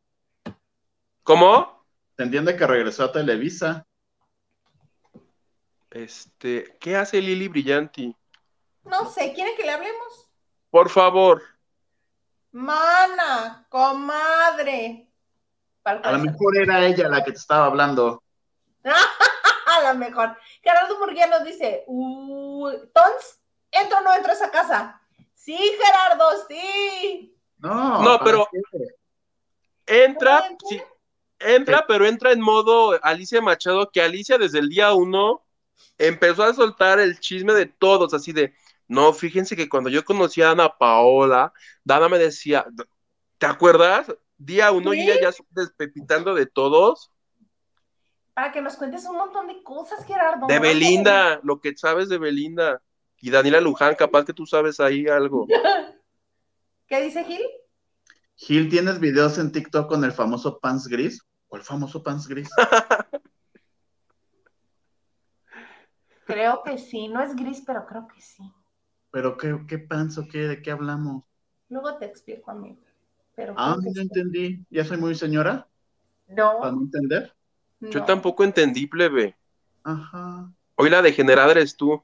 ¿cómo? Se entiende que regresó a Televisa. Este, ¿qué hace Lili Brillanti? no sé, ¿quieren que le hablemos? Por favor. Mana, comadre. A lo mejor era ella la que te estaba hablando. A lo mejor. Gerardo Murguía nos dice, uh, Tons, ¿entro o no entro a esa casa? Sí, Gerardo, sí. No, No, ¿para pero- qué? Entra, ¿Entra? sí, entra, pero entra en modo Alicia Machado, que Alicia desde el día uno empezó a soltar el chisme de todos, así de, no, fíjense que cuando yo conocí a Ana Paola, Dana me decía, ¿te acuerdas? Día uno y ella ya despepitando de todos, Para que nos cuentes un montón de cosas, Gerardo. de Belinda, lo que sabes de Belinda, y Daniela Luján, capaz que tú sabes ahí algo. ¿Qué dice Gil? Gil, ¿tienes videos en TikTok con el famoso Pants Gris? ¿O el famoso Pants Gris? Creo que sí, no es gris, pero creo que sí. ¿Pero qué, qué pants o qué? ¿De qué hablamos? Luego te explico, amigo. Pero Ah, no sí. entendí. ¿Ya soy muy señora? ¿Para No, no entender? Yo no. tampoco entendí, plebe. Ajá. Hoy la degenerada eres tú.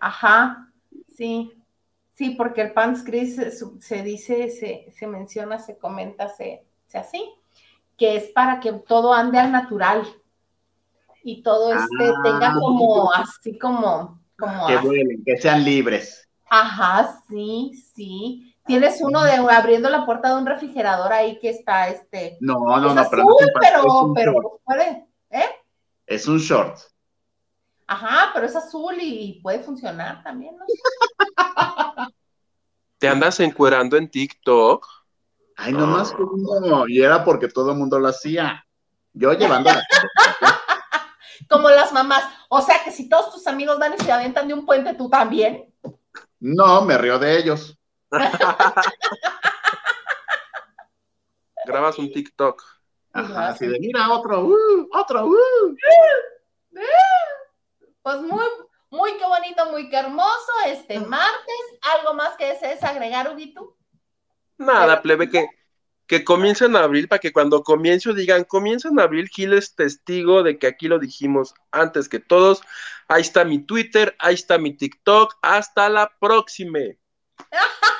Ajá, sí. Sí, porque el pants gris se, se dice, se, se menciona, se comenta, se, se así, que es para que todo ande al natural y todo este Ah. tenga como así como, como Que así. vuelen, que sean libres. Ajá, sí, sí. Tienes uno de abriendo la puerta de un refrigerador ahí que está este. No, no, es no, azul, pero no pero, pero puede, ¿eh? Es un short. Ajá, pero es azul y puede funcionar también, ¿no? ¿Te andas encuerando en TikTok? Ay, nomás uno. Y era porque todo el mundo lo hacía. Yo llevando la Como las mamás. O sea que si todos tus amigos van y se avientan de un puente, tú también. No, me río de ellos. Grabas un TikTok. Ajá, así de, mira, otro, uh, otro, uh. Pues muy, muy qué bonito, muy qué hermoso. Este martes, ¿algo más que desees agregar, Huguito? Nada, plebe, que, que comience en abril para que cuando comience digan, comienza en abril, Gil es testigo de que aquí lo dijimos antes que todos. Ahí está mi Twitter, ahí está mi TikTok. Hasta la próxima.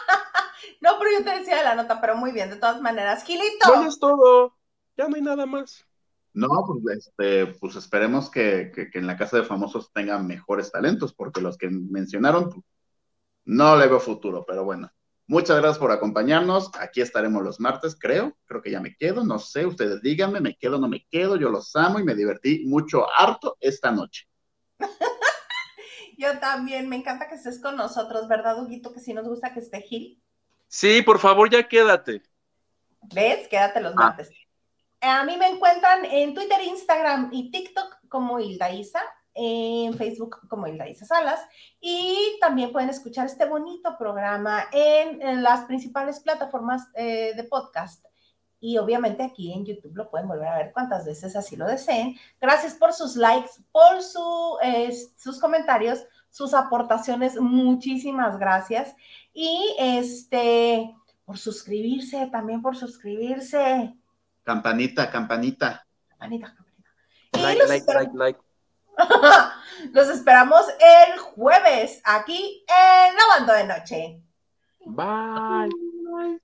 No, pero yo te decía de la nota, pero muy bien, de todas maneras. Gilito. No, ya es todo. Ya no hay nada más. No, pues, este, pues esperemos que, que- que en la Casa de Famosos tengan mejores talentos, porque los que mencionaron, pues, no le veo futuro, pero bueno, Muchas gracias por acompañarnos. Aquí estaremos los martes, creo. Creo que ya me quedo. No sé, ustedes díganme, me quedo o no me quedo. Yo los amo y me divertí mucho, harto esta noche. Yo también, me encanta que estés con nosotros, ¿verdad, Huguito? Que si nos gusta que esté Gil. Sí, por favor, ya quédate. ¿Ves? Quédate los martes. A mí me encuentran en Twitter, Instagram y TikTok como Hilda Isa, en Facebook como Hilda Isa Salas, y también pueden escuchar este bonito programa en, las principales plataformas eh, de podcast. Y obviamente aquí en YouTube lo pueden volver a ver cuantas veces así lo deseen. Gracias por sus likes, por su, sus comentarios, sus aportaciones. Muchísimas gracias. Y este, por suscribirse, también por suscribirse. Campanita, campanita. Campanita, campanita. Like, like, like, like. los esperamos el jueves aquí en Lavando de Noche. Bye.